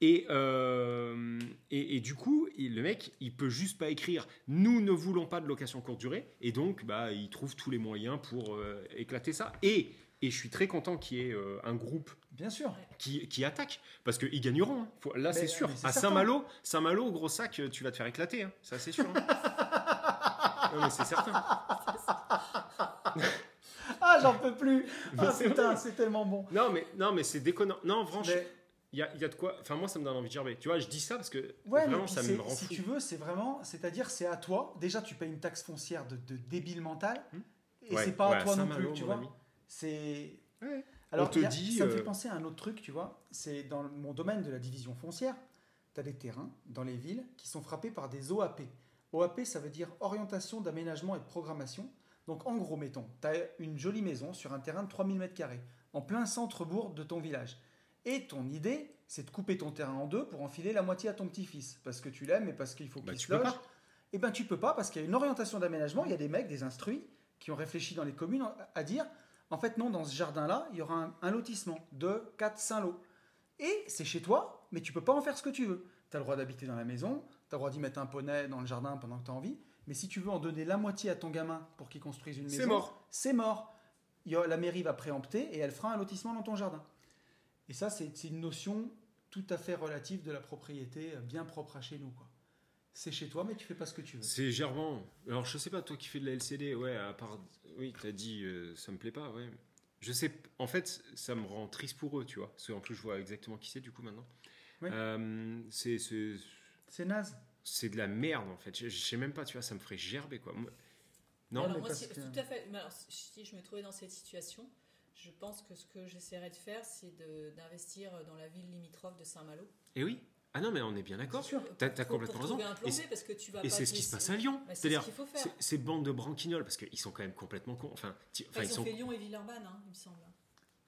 Et, euh, et, et du coup, il- le mec, il peut juste pas écrire nous ne voulons pas de location courte durée. Et donc, bah, il trouve tous les moyens pour euh, éclater ça. Et, et je suis très content qu'il y ait euh, un groupe
Bien sûr.
qui, qui attaquent parce qu'ils gagneront. hein. Faut- là,
Mais-
c'est sûr.
mais c'est
À
certain.
Saint-Malo, Saint-Malo, gros sac, euh, tu vas te faire éclater. hein. Ça, c'est sûr. hein. non, mais c'est certain.
Ah, j'en peux plus
Mais
Ah
c'est
putain,
vrai.
c'est tellement bon
Non, mais, non, mais c'est déconnant. Non, franchement,
Mais-
il y a, il y a de quoi. Enfin, moi, ça me donne envie de gerber. Tu vois, je dis ça parce que
Ouais, mais
vraiment,
puis
ça
c'est-
me rend
si
fou.
tu veux, c'est vraiment, c'est-à-dire, c'est à toi. Déjà, tu payes une taxe foncière de, de débile mental,
Hmm.
et
Ouais,
c'est pas
ouais,
à toi non
Saint-Malo,
plus, tu
mon
vois.
ami.
C'est.
Ouais.
Alors,
On te
a-
dit,
ça me
euh,
fait penser à un autre truc, tu vois. C'est dans mon domaine de la division foncière, tu as des terrains dans les villes qui sont frappés par des OAP. OAP, ça veut dire orientation d'aménagement et de programmation. Donc, en gros, mettons, tu as une jolie maison sur un terrain de 3000 m2, en plein centre-bourg de ton village. Et ton idée, c'est de couper ton terrain en deux pour enfiler la moitié à ton petit-fils. Parce que tu l'aimes et parce qu'il faut
Bah,
qu'il
tu
se
peux
loge.
pas.
Eh ben, tu peux pas parce qu'il y a une orientation d'aménagement. Il y a des mecs, des instruits, qui ont réfléchi dans les communes à dire en fait, non, dans ce jardin-là, il y aura un, un lotissement de 4-5 lots. Et c'est chez toi, mais tu peux pas en faire ce que tu veux. Tu as le droit d'habiter dans la maison, tu as le droit d'y mettre un poney dans le jardin pendant que tu as envie. Mais si tu veux en donner la moitié à ton gamin pour qu'il construise une maison,
C'est mort.
c'est mort. Il y a- la mairie va préempter et elle fera un lotissement dans ton jardin. Et ça, c'est une notion tout à fait relative de la propriété, euh, bien propre à chez nous. quoi. C'est chez toi, mais tu fais pas ce que tu veux.
C'est gerbant. Alors, je sais pas, toi qui fais de la LCD, ouais, à part. Oui, t'as dit, euh, ça me plaît pas, ouais. Je sais, en fait, ça me rend triste pour eux, tu vois. Parce qu'en plus, je vois exactement qui c'est, du coup, maintenant.
Oui.
Euh, c'est- c'est
C'est naze.
c'est de la merde, en fait. Je, je sais même pas, tu vois, ça me ferait gerber, quoi. Moi- Non,
alors
mais
moi,
parce
si-
que-
tout à fait. mais alors, si je me trouvais dans cette situation, je pense que ce que j'essaierais de faire, c'est d'investir dans la ville limitrophe de Saint-Malo.
Et oui. Ah non, mais on est bien d'accord. T'as
Pour-
complètement raison. Et c'est- ce qui se passe à Lyon.
Bah, c'est ce
C'est-à-dire,
qu'il faut faire.
c'est- ces bandes de branquignoles, parce qu'ils sont quand même complètement cons. Enfin, ti- enfin,
Enfin,
ils
ils ont
sont.
fait Lyon et Villeurbanne, hein, il me semble.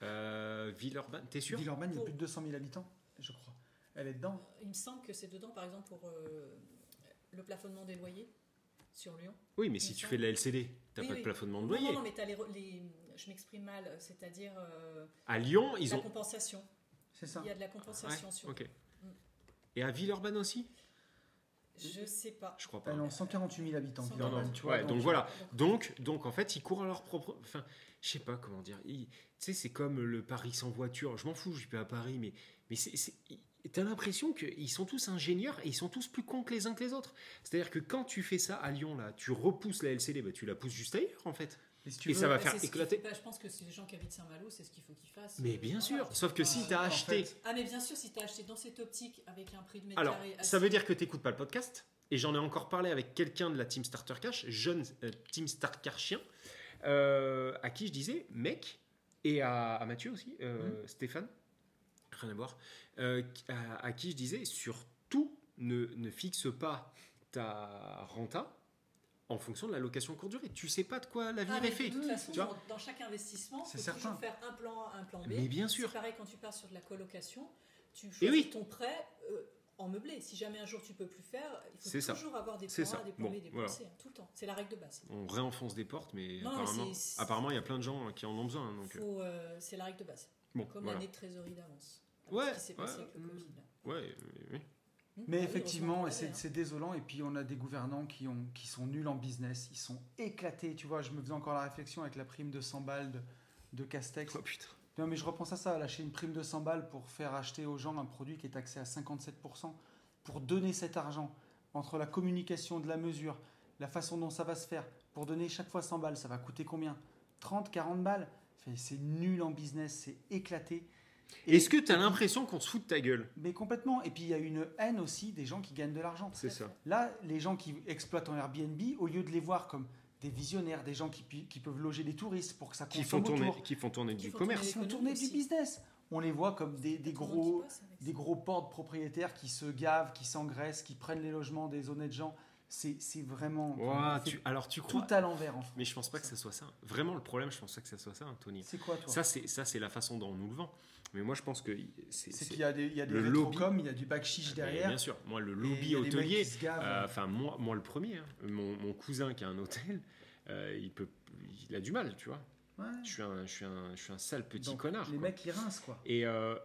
Euh, Villeurbanne, t'es sûr?
Villeurbanne, il y a plus de 200 000 habitants, je crois. Elle est dedans.
Il me semble que c'est dedans, par exemple, pour euh, le plafonnement des loyers sur Lyon.
Oui, mais si tu fais de la LCD, t'as
Oui,
pas
oui.
de plafonnement de loyer.
non, non, mais t'as les, les- je m'exprime mal, c'est-à-dire euh,
À Lyon, ils
la
ont.
compensation.
C'est ça.
Il y a de la compensation
Ouais,
sur.
ok. Et à Villeurbanne aussi?
Je sais pas.
Je crois pas.
Elle a 148 000 habitants,
Non,
Villeurbanne,
non,
tu vois.
ouais, donc voilà. Donc, donc en fait, ils courent à leur propre. Enfin, je sais pas comment dire. Tu sais, c'est comme le Paris sans voiture. Je m'en fous, je vais à Paris, mais, mais c'est. c'est- T'as l'impression qu'ils sont tous ingénieurs et ils sont tous plus cons que les uns que les autres. C'est-à-dire que quand tu fais ça à Lyon, là, tu repousses la LCD, bah, tu la pousses juste ailleurs, en fait.
Et, si tu
Et
veux,
ça va
Bah,
faire éclater.
bah, je pense que c'est les gens qui habitent Saint-Malo, c'est ce qu'il faut qu'ils fassent.
Mais bien sûr. Sauf que
pas-
si t'as
en
acheté.
Ah, mais bien sûr, si t'as acheté dans cette optique avec un prix de mètre
Alors,
carré.
ça veut dire que t'écoutes pas le podcast. Et j'en ai encore parlé avec quelqu'un de la Team Starter Cash, jeune euh, Team Starter Chien, euh, à qui je disais, mec, et à, à Mathieu aussi, euh, Stéphane, rien à voir, euh, à, à qui je disais, surtout, ne, ne fixe pas ta renta en fonction de la location courte durée. Tu sais pas de quoi l'avenir
Ah,
est fait.
de toute façon,
Tu vois
dans, chaque investissement,
C'est
faut
certain.
toujours faire un plan A, un plan B.
Mais bien sûr.
C'est pareil quand tu pars sur de la colocation, tu
Et
choisis
oui.
ton prêt euh, en meublé. Si jamais un jour tu peux plus faire, il faut
ça.
toujours avoir des plans. A, des plans
Bon,
B, des plans
voilà.
C, hein, tout le temps. C'est la règle de base.
On réenfonce des portes, mais
Non,
apparemment, il y a plein de gens qui en ont besoin. Donc, euh,
euh, c'est la règle de base.
bon,
Comme
voilà.
l'année de trésorerie d'avance.
Ouais, ouais,
avec le. Covid. là.
Ouais, oui.
Mais
ah oui,
effectivement, c'est
hein.
désolant. Et puis, on a des gouvernants qui, ont, qui sont nuls en business. Ils sont éclatés. Tu vois, je me faisais encore la réflexion avec la prime de 100 balles de, de Castex.
Oh putain.
Non, mais je repense à ça, lâcher une prime de 100 balles pour faire acheter aux gens un produit qui est taxé à 57%, pour donner cet argent entre la communication de la mesure, la façon dont ça va se faire, pour donner chaque fois 100 balles, ça va coûter combien? 30, 40 balles? Fait, C'est nul en business, c'est éclaté.
Est-ce que tu as l'impression qu'on se fout de ta gueule?
Mais complètement. Et puis il y a une haine aussi des gens qui gagnent de l'argent.
C'est ça.
Là, les gens qui exploitent en Airbnb, au lieu de les voir comme des visionnaires, des gens qui, qui peuvent loger des touristes pour que ça
Qui font,
consomme
tourner,
autour,
qui font tourner
Qui
du
font
commerce.
ils font tourner du business. on les voit comme des,
Tout
gros,
ça.
des gros portes propriétaires qui se gavent, qui s'engraissent, qui prennent les logements des honnêtes gens. C'est vraiment
tu- alors tu
tout
crois
à l'envers en France.
Mais je pense pas que ce soit ça. Vraiment, le problème, je pense pas que ce soit ça, hein, Tony.
C'est quoi toi?
Ça, c'est ça, c'est la façon dont on nous le vend. Mais moi, je pense que c'est.
Qu'il y a des, il y a des il y a du bac chiche
Mais
derrière.
Bien sûr. Moi, le lobby hôtelier. euh, Enfin, moi, moi, le premier. hein. Mon, mon cousin qui a un hôtel, euh, il peut, il a du mal, tu vois.
Ouais.
Je suis un, je suis un, je suis un sale petit
Donc,
connard.
Les
quoi.
mecs, ils rincent quoi.
Et euh,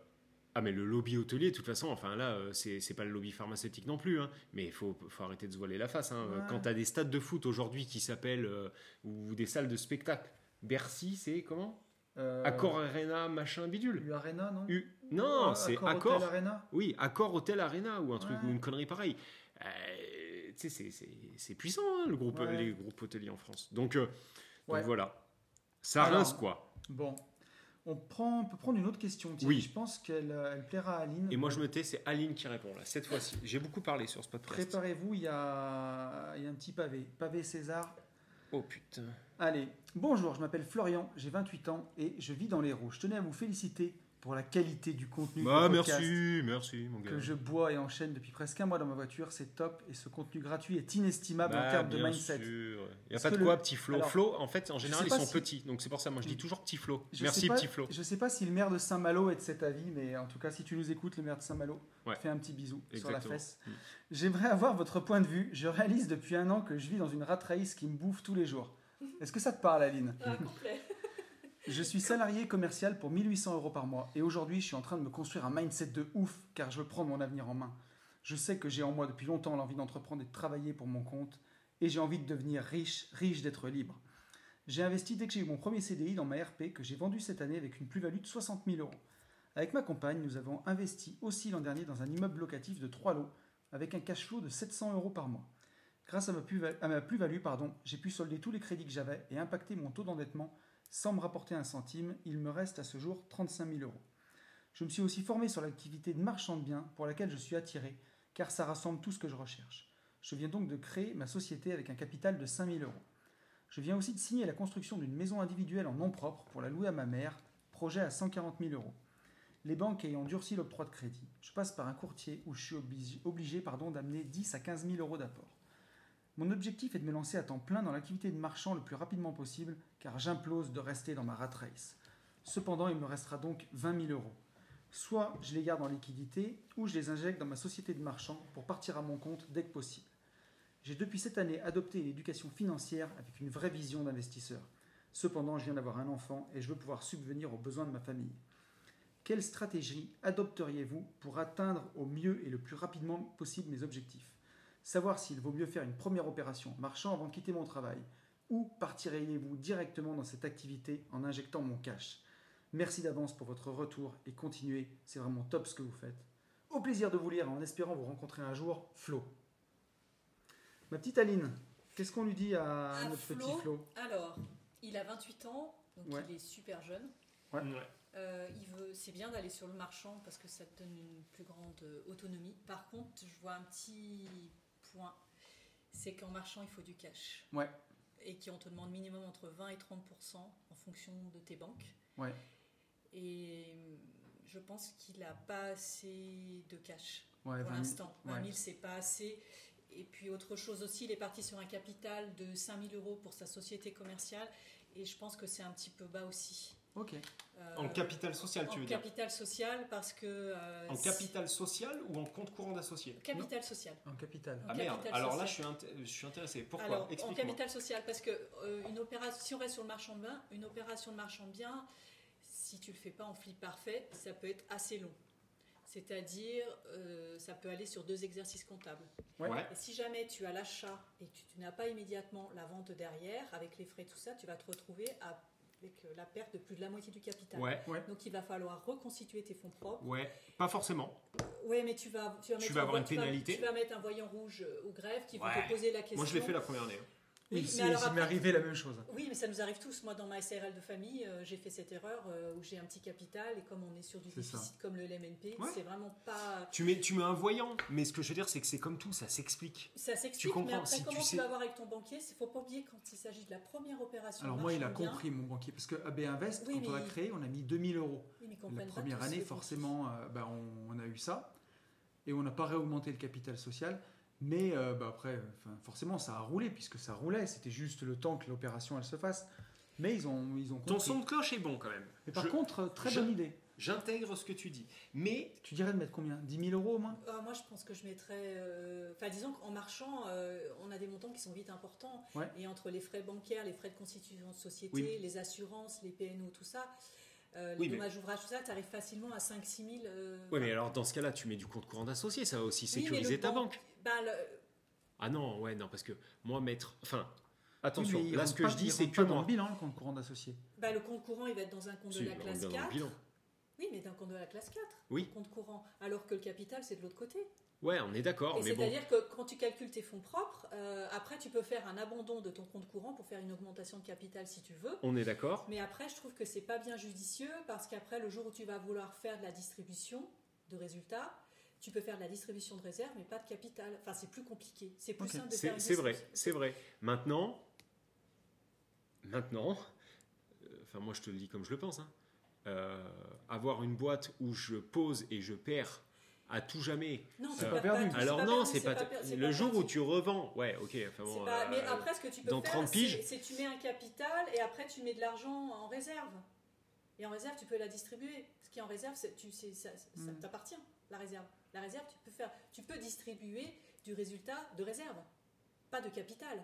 ah mais le lobby hôtelier, de toute façon, enfin là, c'est pas le lobby pharmaceutique non plus, hein, mais il faut, faut arrêter de se voiler la face. Hein.
Ouais.
Quand tu as des stades de foot aujourd'hui qui s'appellent, ou des salles de spectacle, Bercy, c'est comment? Accor Arena, machin bidule.
U Arena, non
U- Non, c'est
Accor
Accor.
Hotel Arena.
Oui, Accor Hotel Arena ou un truc
Ouais.
ou une connerie pareille. Euh, tu sais, c'est- puissant hein, le groupe,
Ouais.
les groupes hôteliers en France. Donc, euh, donc
Ouais.
voilà, ça
Alors,
rince quoi.
Bon. On, prend, on peut prendre une autre question. Thierry.
Oui.
Je pense qu'elle euh, elle plaira à Aline.
Et moi je me tais, c'est Aline qui répond là cette fois-ci. J'ai beaucoup parlé sur ce podcast.
Préparez-vous, il y a, il y a un petit pavé. Pavé César.
Oh putain.
Allez, bonjour, je m'appelle Florian, j'ai 28 ans et je vis dans les rouges. Je tenais à vous féliciter pour la qualité du contenu
Bah
du podcast
merci, merci mon gars.
que je bois et enchaîne depuis presque un mois dans ma voiture. C'est top et ce contenu gratuit est inestimable en
Bah,
termes de mindset.
sûr. Il n'y a pas de quoi,
le-
petit Flo.
Alors,
Flo, en fait, en général, ils sont
si-
petits. Donc c'est pour ça, moi je dis
Mm.
toujours petit Flo.
Je
Merci
sais pas-
petit Flo.
Je sais pas si le maire de Saint-Malo est de cet avis, mais en tout cas, si tu nous écoutes, le maire de Saint-Malo,
Ouais.
fais un petit bisou sur la fesse.
Mm.
J'aimerais avoir votre point de vue. Je réalise depuis un an que je vis dans une rat race qui me bouffe tous les jours. Est-ce que ça te parle, Aline?
Ah, complet.
Je suis salarié commercial pour 1800 euros par mois et aujourd'hui je suis en train de me construire un mindset de ouf car je veux prendre mon avenir en main. Je sais que j'ai en moi depuis longtemps l'envie d'entreprendre et de travailler pour mon compte et j'ai envie de devenir riche, riche d'être libre. J'ai investi dès que j'ai eu mon premier CDI dans ma RP que j'ai vendu cette année avec une plus-value de 60 000 euros. Avec ma compagne, nous avons investi aussi l'an dernier dans un immeuble locatif de 3 lots avec un cash flow de 700 euros par mois. Grâce à ma plus-value, j'ai pu solder tous les crédits que j'avais et impacter mon taux d'endettement sans me rapporter un centime, il me reste à ce jour 35 000 euros. Je me suis aussi formé sur l'activité de marchand de biens pour laquelle je suis attiré, car ça rassemble tout ce que je recherche. Je viens donc de créer ma société avec un capital de 5 000 euros. Je viens aussi de signer la construction d'une maison individuelle en nom propre pour la louer à ma mère, projet à 140 000 euros. Les banques ayant durci l'octroi de crédit, je passe par un courtier où je suis obligé, obligé, d'amener 10 à 15 000 euros d'apport. Mon objectif est de me lancer à temps plein dans l'activité de marchand le plus rapidement possible, car j'implose de rester dans ma rat race. Cependant, il me restera donc 20 000 euros. Soit je les garde en liquidité, ou je les injecte dans ma société de marchand pour partir à mon compte dès que possible. J'ai depuis cette année adopté l'éducation financière avec une vraie vision d'investisseur. Cependant, je viens d'avoir un enfant et je veux pouvoir subvenir aux besoins de ma famille. Quelle stratégie adopteriez-vous pour atteindre au mieux et le plus rapidement possible mes objectifs? Savoir s'il vaut mieux faire une première opération marchand avant de quitter mon travail ou partiriez-vous directement dans cette activité en injectant mon cash Merci d'avance pour votre retour et continuez, c'est vraiment top ce que vous faites. Au plaisir de vous lire en espérant vous rencontrer un jour, Flo. Ma petite Aline, qu'est-ce qu'on lui dit à,
À
notre
Flo
petit Flo
Alors, il a 28 ans, donc
Ouais.
il est super jeune.
Ouais.
Euh, il veut, c'est bien d'aller sur le marchand parce que ça te donne une plus grande euh, autonomie. Par contre, je vois un petit point, c'est qu'en marchand, il faut du cash.
Ouais.
Et qu'on te demande minimum entre 20 et 30% en fonction de tes banques.
Ouais.
Et je pense qu'il n'a pas assez de cash
Ouais,
pour
20 000.
l'instant. 20 000,
ouais.
c'est pas assez. Et puis autre chose aussi, il est parti sur un capital de 5 000 euros pour sa société commerciale. Et je pense que c'est un petit peu bas aussi.
Ok.
Euh,
En capital social,
en
tu veux dire
capital social parce que... euh,
En capital social ou en compte courant d'associé
Capital social.
En capital.
Ah
En
merde,
capital
alors là je
social.
suis, int- je suis intéressé. Pourquoi
Alors, en capital social, parce que euh, une opération, si on reste sur le marchand de biens, une opération de marchand de biens, si tu le fais pas en flip parfait, ça peut être assez long. C'est-à-dire, euh, ça peut aller sur deux exercices comptables.
Ouais.
Ouais.
Et si jamais tu as l'achat et que tu, tu n'as pas immédiatement la vente derrière, avec les frais, tout ça, tu vas te retrouver à- avec euh, la perte de plus de la moitié du capital.
Ouais,
Donc il va falloir reconstituer tes fonds propres.
ouais, pas forcément.
Ouais, mais tu vas, tu vas,
Tu
mettre
vas
un
avoir
vo-
une
tu vas-
pénalité.
Tu vas mettre un voyant rouge euh, au greffe qui va
Ouais.
te poser la question.
Moi je l'ai fait la première année.
Oui, mais alors
m'est arrivé la même chose.
Oui, mais ça nous arrive tous. Moi, dans ma SRL de famille, euh, j'ai fait cette erreur euh, où j'ai un petit capital et comme on est sur du
C'est ça.
déficit comme le LMNP,
Ouais.
c'est vraiment pas.
Tu mets, tu mets un voyant, mais ce que je veux dire, c'est que c'est comme tout, ça s'explique.
Ça s'explique,
comprends,
mais après,
si
comment tu,
sais-
vas voir avec ton banquier Il faut pas oublier quand il s'agit de la première opération.
Alors moi, il a
bien,
compris, mon banquier, parce que AB Invest,
Oui,
quand on l'a
mais-
créé, on a mis 2000 euros.
Oui,
La première année, forcément, euh, bah, on, on a eu ça. Et on n'a pas réaugmenté le capital social. Mais euh, bah, après, forcément, ça a roulé, puisque ça roulait. C'était juste le temps que l'opération elle se fasse. Mais ils ont, ils ont compris.
Ton son de cloche est bon quand même.
Mais par
Je-
contre, très
je-
bonne idée.
J'intègre ce que tu dis. Mais
Tu dirais de mettre combien? 10 000 euros au moins?
Euh, moi, je pense que je mettrais. euh, Enfin, disons qu'en marchant, euh, on a des montants qui sont vite importants.
Ouais.
Et entre les frais bancaires, les frais de constitution de société,
Oui.
les assurances, les PNO, tout ça, euh,
Oui,
les
mais-
dommages ouvrages, tout ça, tu arrives facilement à 5-6 000. euh,
Oui, mais alors dans ce cas-là, tu mets du compte courant d'associé, ça va aussi
Oui,
sécuriser
le
ta
ban-
banque.
le-
Ah non, ouais, non, parce que moi, mettre. Enfin,
Oui,
attention, là, ce que
pas-
je dis, c'est que
pas dans
moi.
le bilan, le compte courant d'associé.
bah, le compte courant, il va être dans un compte
Si,
de la classe
regarde dans le
4.
bilan.
Oui, mais d'un compte de la classe 4.
Oui.
Compte courant. Alors que le capital, c'est de l'autre côté.
Ouais, on est d'accord,
Et
mais bon.
c'est-à-dire que quand tu calcules tes fonds propres, euh, après, tu peux faire un abandon de ton compte courant pour faire une augmentation de capital si tu veux.
On est d'accord.
Mais après, je trouve que c'est pas bien judicieux parce qu'après, le jour où tu vas vouloir faire de la distribution de résultats, tu peux faire de la distribution de réserve, mais pas de capital. Enfin, c'est plus compliqué. C'est plus simple de faire
C'est vrai,
distribution.
c'est vrai. Maintenant, maintenant, euh, enfin moi je te le dis comme je le pense, hein, euh, avoir une boîte où je pose et je perds à tout jamais.
Non,
C'est
pas perdu.
Alors non, c'est pas, le jour où tu revends. Ouais, ok. Enfin bon,
pas- mais
euh,
après, ce que tu peux
dans
faire,
30
c'est- tu mets un capital et après tu mets de l'argent en réserve. Et en réserve, tu peux la distribuer. Ce qui est en réserve, c'est- tu, ça, ça
Mm.
t'appartient, la réserve. La réserve, tu peux, faire, tu peux distribuer du résultat de réserve, pas de capital.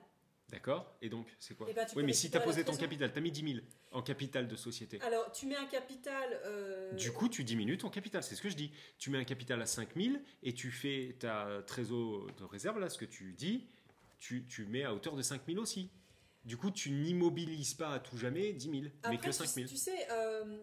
D'accord. Et donc, c'est quoi
Eh ben,
Oui, mais si tu as posé ton capital, tu as mis 10 000 en capital de société.
Alors, tu mets un capital. euh,
Du coup, tu diminues ton capital, c'est ce que je dis. Tu mets un capital à 5 000 et tu fais ta trésor de réserve, là, ce que tu dis, tu, tu mets à hauteur de 5 000 aussi. Du coup, tu n'immobilises pas à tout jamais 10 000, mais que 5 000.
Tu, tu sais, euh,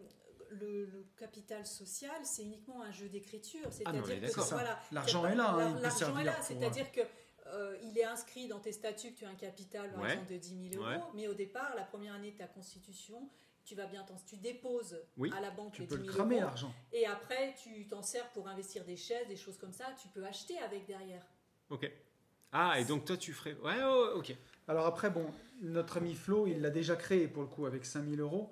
le, le capital social, c'est uniquement un jeu d'écriture.
Ah,
C'est-à-dire que
d'accord.
C'est ça.
voilà,
L'argent est là, hein,
l'argent est là, C'est-à-dire que euh, il est inscrit dans tes statuts que tu as un capital par
Ouais.
exemple de 10 000 euros,
Ouais.
mais au départ, la première année de ta constitution, tu vas bien t'en- tu déposes
Oui.
à la banque
Tu
les
peux
10
le
000
cramer
euros,
l'argent.
et après tu t'en sers pour investir des chaises, des choses comme ça. Tu peux acheter avec derrière.
Ok. Ah, et donc toi, tu ferais. Ouais, ouais, ok.
Alors après, bon, notre ami Flo, il l'a déjà créé pour le coup avec 5000 euros.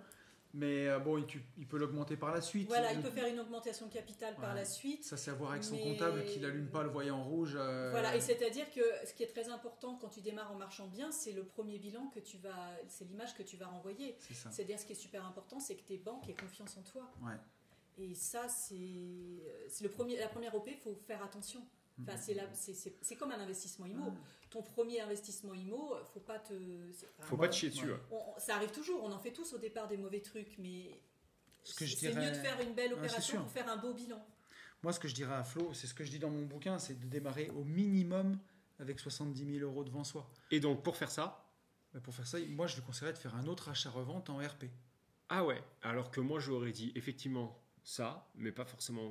Mais euh, bon, il, peut l'augmenter par la suite.
Voilà, il peut faire une augmentation de capital par la suite.
Ça, c'est à voir avec son
Mais-
comptable qu'il allume pas le voyant rouge. euh,
Voilà, et c'est-à-dire que ce qui est très important quand tu démarres en marchand bien, c'est le premier bilan que tu vas, c'est l'image que tu vas renvoyer. C'est-à-dire ce qui est super important, c'est que tes banques aient confiance en toi.
Ouais.
Et ça, c'est c'est le premier, la première OP, il faut faire attention. Enfin, c'est la- c'est- c'est- c'est comme un investissement IMO.
Ouais.
Ton premier investissement IMO, faut pas te.
Faut
moi,
pas te chier dessus.
on- ça arrive toujours, on en fait tous au départ des mauvais trucs, mais
Ce que je
c'est
dirais-
mieux de faire une belle
c'est
opération pour faire un beau bilan.
Moi, ce que je dirais à Flo, c'est ce que je dis dans mon bouquin, c'est de démarrer au minimum avec 70 000 euros devant soi.
Et donc, pour faire ça,
Mais pour faire ça, moi, je lui conseillerais de faire un autre achat-revente en RP.
Ah ouais, alors que moi j'aurais dit effectivement ça, mais pas forcément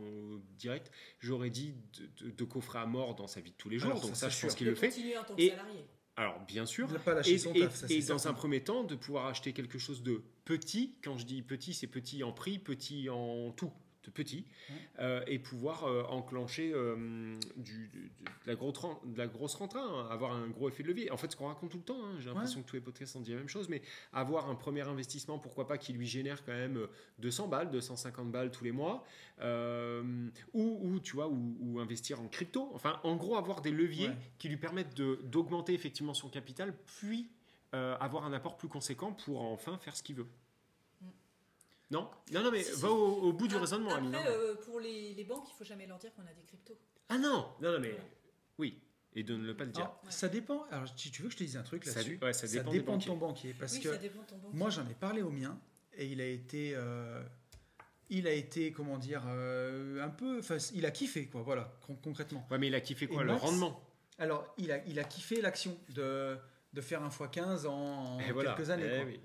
direct. J'aurais dit de, de- de coffrer à mort dans sa vie de tous les jours,
Alors,
donc
ça,
ça, je pense
sûr.
qu'il le fait.
continuer en tant
Et-
que salarié.
Alors bien sûr.
Il n'a pas
Et,
son
et-
taf, ça,
et
c'est
dans
certain.
un premier temps, de pouvoir acheter quelque chose de petit. Quand je dis petit, c'est petit en prix, petit en tout, de petit, euh, et pouvoir euh, enclencher euh, du, du- de, la grosse, ren- de la grosse rentrée, hein, avoir un gros effet de levier. En fait, ce qu'on raconte tout le temps, hein, j'ai l'impression que tous les podcasts en disent la même chose, mais avoir un premier investissement, pourquoi pas, qui lui génère quand même euh, 200 balles, 250 balles tous les mois, ou, ou, tu vois, ou, ou investir en crypto. Enfin, en gros, avoir des leviers
Ouais.
qui lui permettent d'augmenter effectivement son capital, puis avoir un apport plus conséquent pour enfin faire ce qu'il veut. Non Non, non, mais
Si, si.
va au, au bout du
Ap-
raisonnement, Amine.
Après,
hein.
euh, pour les, les banques, il faut jamais leur dire qu'on a des cryptos.
Ah non Non, non, mais
Voilà.
oui. Et de ne pas le dire.
Alors, Ça dépend. Alors, si tu veux que je te dise un truc
Ça-
là-dessus,
ouais, ça dépend
de ton banquier. Parce
oui,
que
ça dépend de ton banquier.
moi, j'en ai parlé au mien et il a été. euh, il a été, comment dire, euh, un peu. Enfin, il a kiffé, quoi, voilà, con- concrètement.
Ouais, mais il a kiffé quoi
Et
Le
Max
rendement?
Alors, il a, il a kiffé l'action de, de faire un x15 en,
voilà.
quelques années.
Eh
quoi.
oui.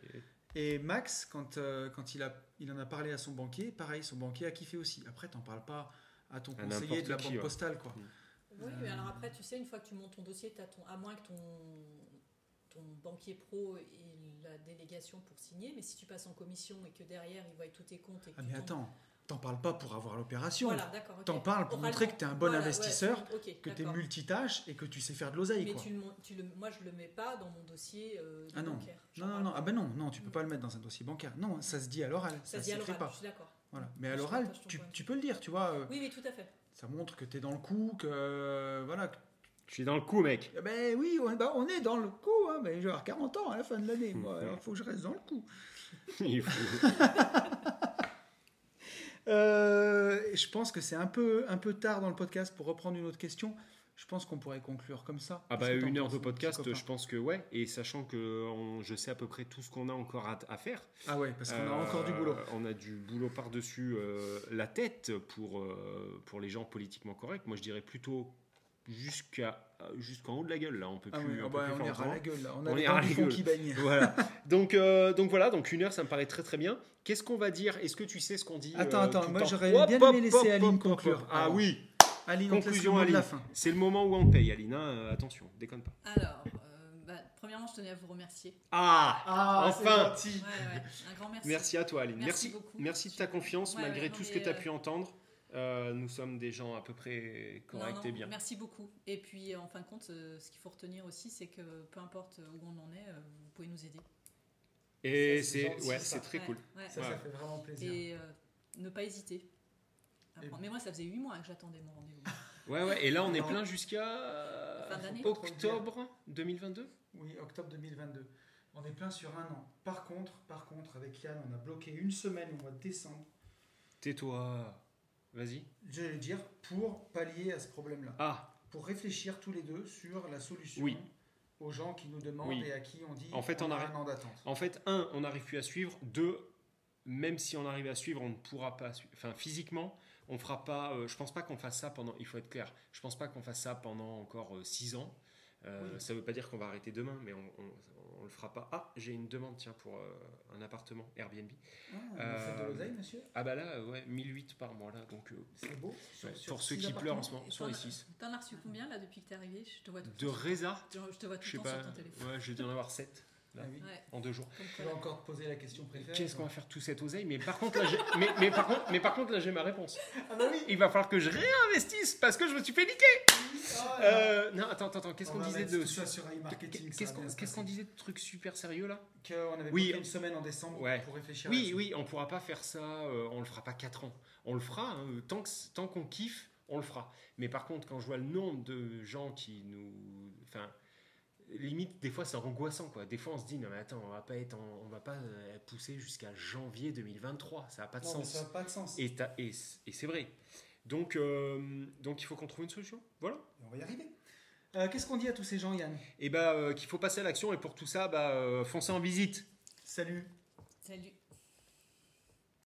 Et Max, quand, euh, quand il, a, il en a parlé à son banquier, pareil, son banquier a kiffé aussi. Après, t'en parles pas à ton
À
conseiller de la
qui,
banque
ouais.
postale, quoi.
Oui, mais alors après, tu sais, une fois que tu montes ton dossier, t'as ton, à moins que ton, ton banquier pro et la délégation pour signer, mais si tu passes en commission et que derrière ils voient tous tes comptes et que
Ah,
tu
mais attends, t'en parles pas pour avoir l'opération.
Voilà, d'accord. ok.
T'en parles pour montrer que t'es un bon
Voilà, ouais,
investisseur,
ok,
que t'es multitâche et que tu sais faire de l'oseille.
Mais
quoi.
tu le, mon- tu le- moi, je le mets pas dans mon dossier euh,
Ah non.
bancaire.
Non, non, non,
pas.
ah ben non, non, tu peux
Mm.
pas le mettre dans un dossier bancaire. Non, ça se dit à l'oral,
Ça
ça,
se dit à l'oral,
pas.
je suis d'accord.
Voilà. Mais à l'oral, tu, tu peux le dire, tu vois. euh,
Oui, oui, tout à fait.
Ça montre que t'es dans le coup, que euh, voilà.
Je suis dans le coup, mec.
Eh ben oui, on, bah, on est dans le coup, hein, mais je vais avoir 40 ans à la fin de l'année, moi, alors faut que je reste dans le coup.
Il faut-
Euh, je pense que c'est un peu, un peu tard dans le podcast pour reprendre une autre question. Je pense qu'on pourrait conclure comme ça.
Ah bah une heure de podcast, je pense que ouais. Et sachant que on- je sais à peu près tout ce qu'on a encore à, à faire.
Ah ouais, parce qu'on a
Euh,
encore du boulot.
On a du boulot par-dessus euh, la tête pour, euh, pour les gens politiquement corrects. Moi, je dirais plutôt jusqu'à jusqu'en haut de la gueule. Là, on peut
Ah
plus. on
ah
peut
bah,
plus
on
faire
est
autrement.
la gueule là. On
On
a des
est
dents
la gueule.
qui baignent.
Voilà. Donc, euh, donc voilà, donc une heure, ça me paraît très très bien. Qu'est-ce qu'on va dire? Est-ce que tu sais ce qu'on dit
Attends,
euh,
attends, moi, j'aurais bien
hop,
aimé laisser
hop,
Aline
hop,
conclure.
Ah
Alors,
oui,
Aline, on
conclusion Aline.
fin.
C'est le moment où on paye, Aline. hein, euh, attention, déconne pas.
Alors, euh, bah, premièrement, je tenais à vous remercier.
Ah
Ah,
Enfin.
Ouais, ouais, un grand merci.
Merci à toi, Aline.
Merci
Merci,
beaucoup.
merci de ta confiance,
Ouais,
malgré tout ce que tu as
euh,
pu entendre. Euh, nous sommes des gens à peu près corrects
non,
et bien.
Merci beaucoup. Et puis, en fin de compte, euh, ce qu'il faut retenir aussi, c'est que peu importe où on en est, euh, vous pouvez nous aider.
Et
c'est
ouais, c'est très
Ouais,
cool.
ouais.
Ça,
Ouais.
ça fait vraiment plaisir.
Et euh, ne pas hésiter. à
Et-
prendre. Mais moi, ça faisait 8 mois que j'attendais mon rendez-vous.
Ouais, ouais. Et là, on est plein jusqu'à octobre 2022.
Oui, octobre 2022. On est plein sur un an. Par contre, par contre, avec Yann, on a bloqué une semaine au mois de décembre,
Tais-toi. Vas-y.
j'allais dire, pour pallier à ce problème-là.
Ah,
Pour réfléchir tous les deux sur la solution
Oui.
aux gens qui nous demandent
Oui.
et à qui on dit
En fait, on
a
arrête-
un an d'attente.
en fait, un, on n'arrive plus à suivre. Deux, même si on arrive à suivre, on ne pourra pas. Enfin, physiquement, on fera pas. euh, je pense pas qu'on fasse ça pendant. Il faut être clair. Je pense pas qu'on fasse ça pendant encore 6 ans. Euh,
Oui.
Ça veut pas dire qu'on va arrêter demain, mais on, on, on le fera pas. Ah, j'ai une demande, tiens, pour euh, un appartement Airbnb.
Ah, vous
Euh,
faites de l'oseille, monsieur?
Ah bah là, ouais, 1008 par mois là, donc euh,
C'est beau. Sur-
ouais,
sur
pour ceux qui pleurent en ce moment, sur les
as-
6.
T'en as reçu combien là depuis que t'es arrivé? Je te vois tout
De Reza,
Je je te vois tout
je sais
le temps
pas,
sur ton téléphone.
ouais, j'ai dû en avoir 7
Ah oui.
En deux jours.
Tu vas
là.
encore te poser la question préférée.
Qu'est-ce qu'on va faire tout cette oseille? Mais par contre là, j'ai, mais, mais par contre, mais par contre là, j'ai ma réponse.
Ah bah oui.
Il va falloir que je réinvestisse parce que je me suis fait niquer.
Ah,
Euh, non, attends, attends, attends, qu'est-ce
on
qu'on disait de
tout ça sur iMarketing. ça
Qu'est-ce qu'on, disait de trucs super sérieux là?
Qu'on avait
Oui.
une semaine en décembre
Ouais.
pour réfléchir.
Oui,
là-dessus.
oui, on pourra pas faire ça, euh, on le fera pas 4 ans. On le fera, hein, tant qu'on kiffe, on le fera. Mais par contre, quand je vois le nombre de gens qui nous. Enfin, limite, des fois, c'est angoissant, quoi. Des fois, on se dit, non, mais attends, on va pas, être en- on va pas euh, pousser jusqu'à janvier 2023, ça n'a pas de
Non, mais
sens.
ça n'a pas de sens.
Et, et, et c'est vrai. Donc, euh, donc, il faut qu'on trouve une solution. Voilà.
On va y arriver. Euh, Qu'est-ce qu'on dit à tous ces gens, Yann?
Et bah, euh, qu'il faut passer à l'action, et pour tout ça, bah, euh, foncez en visite.
Salut.
Salut.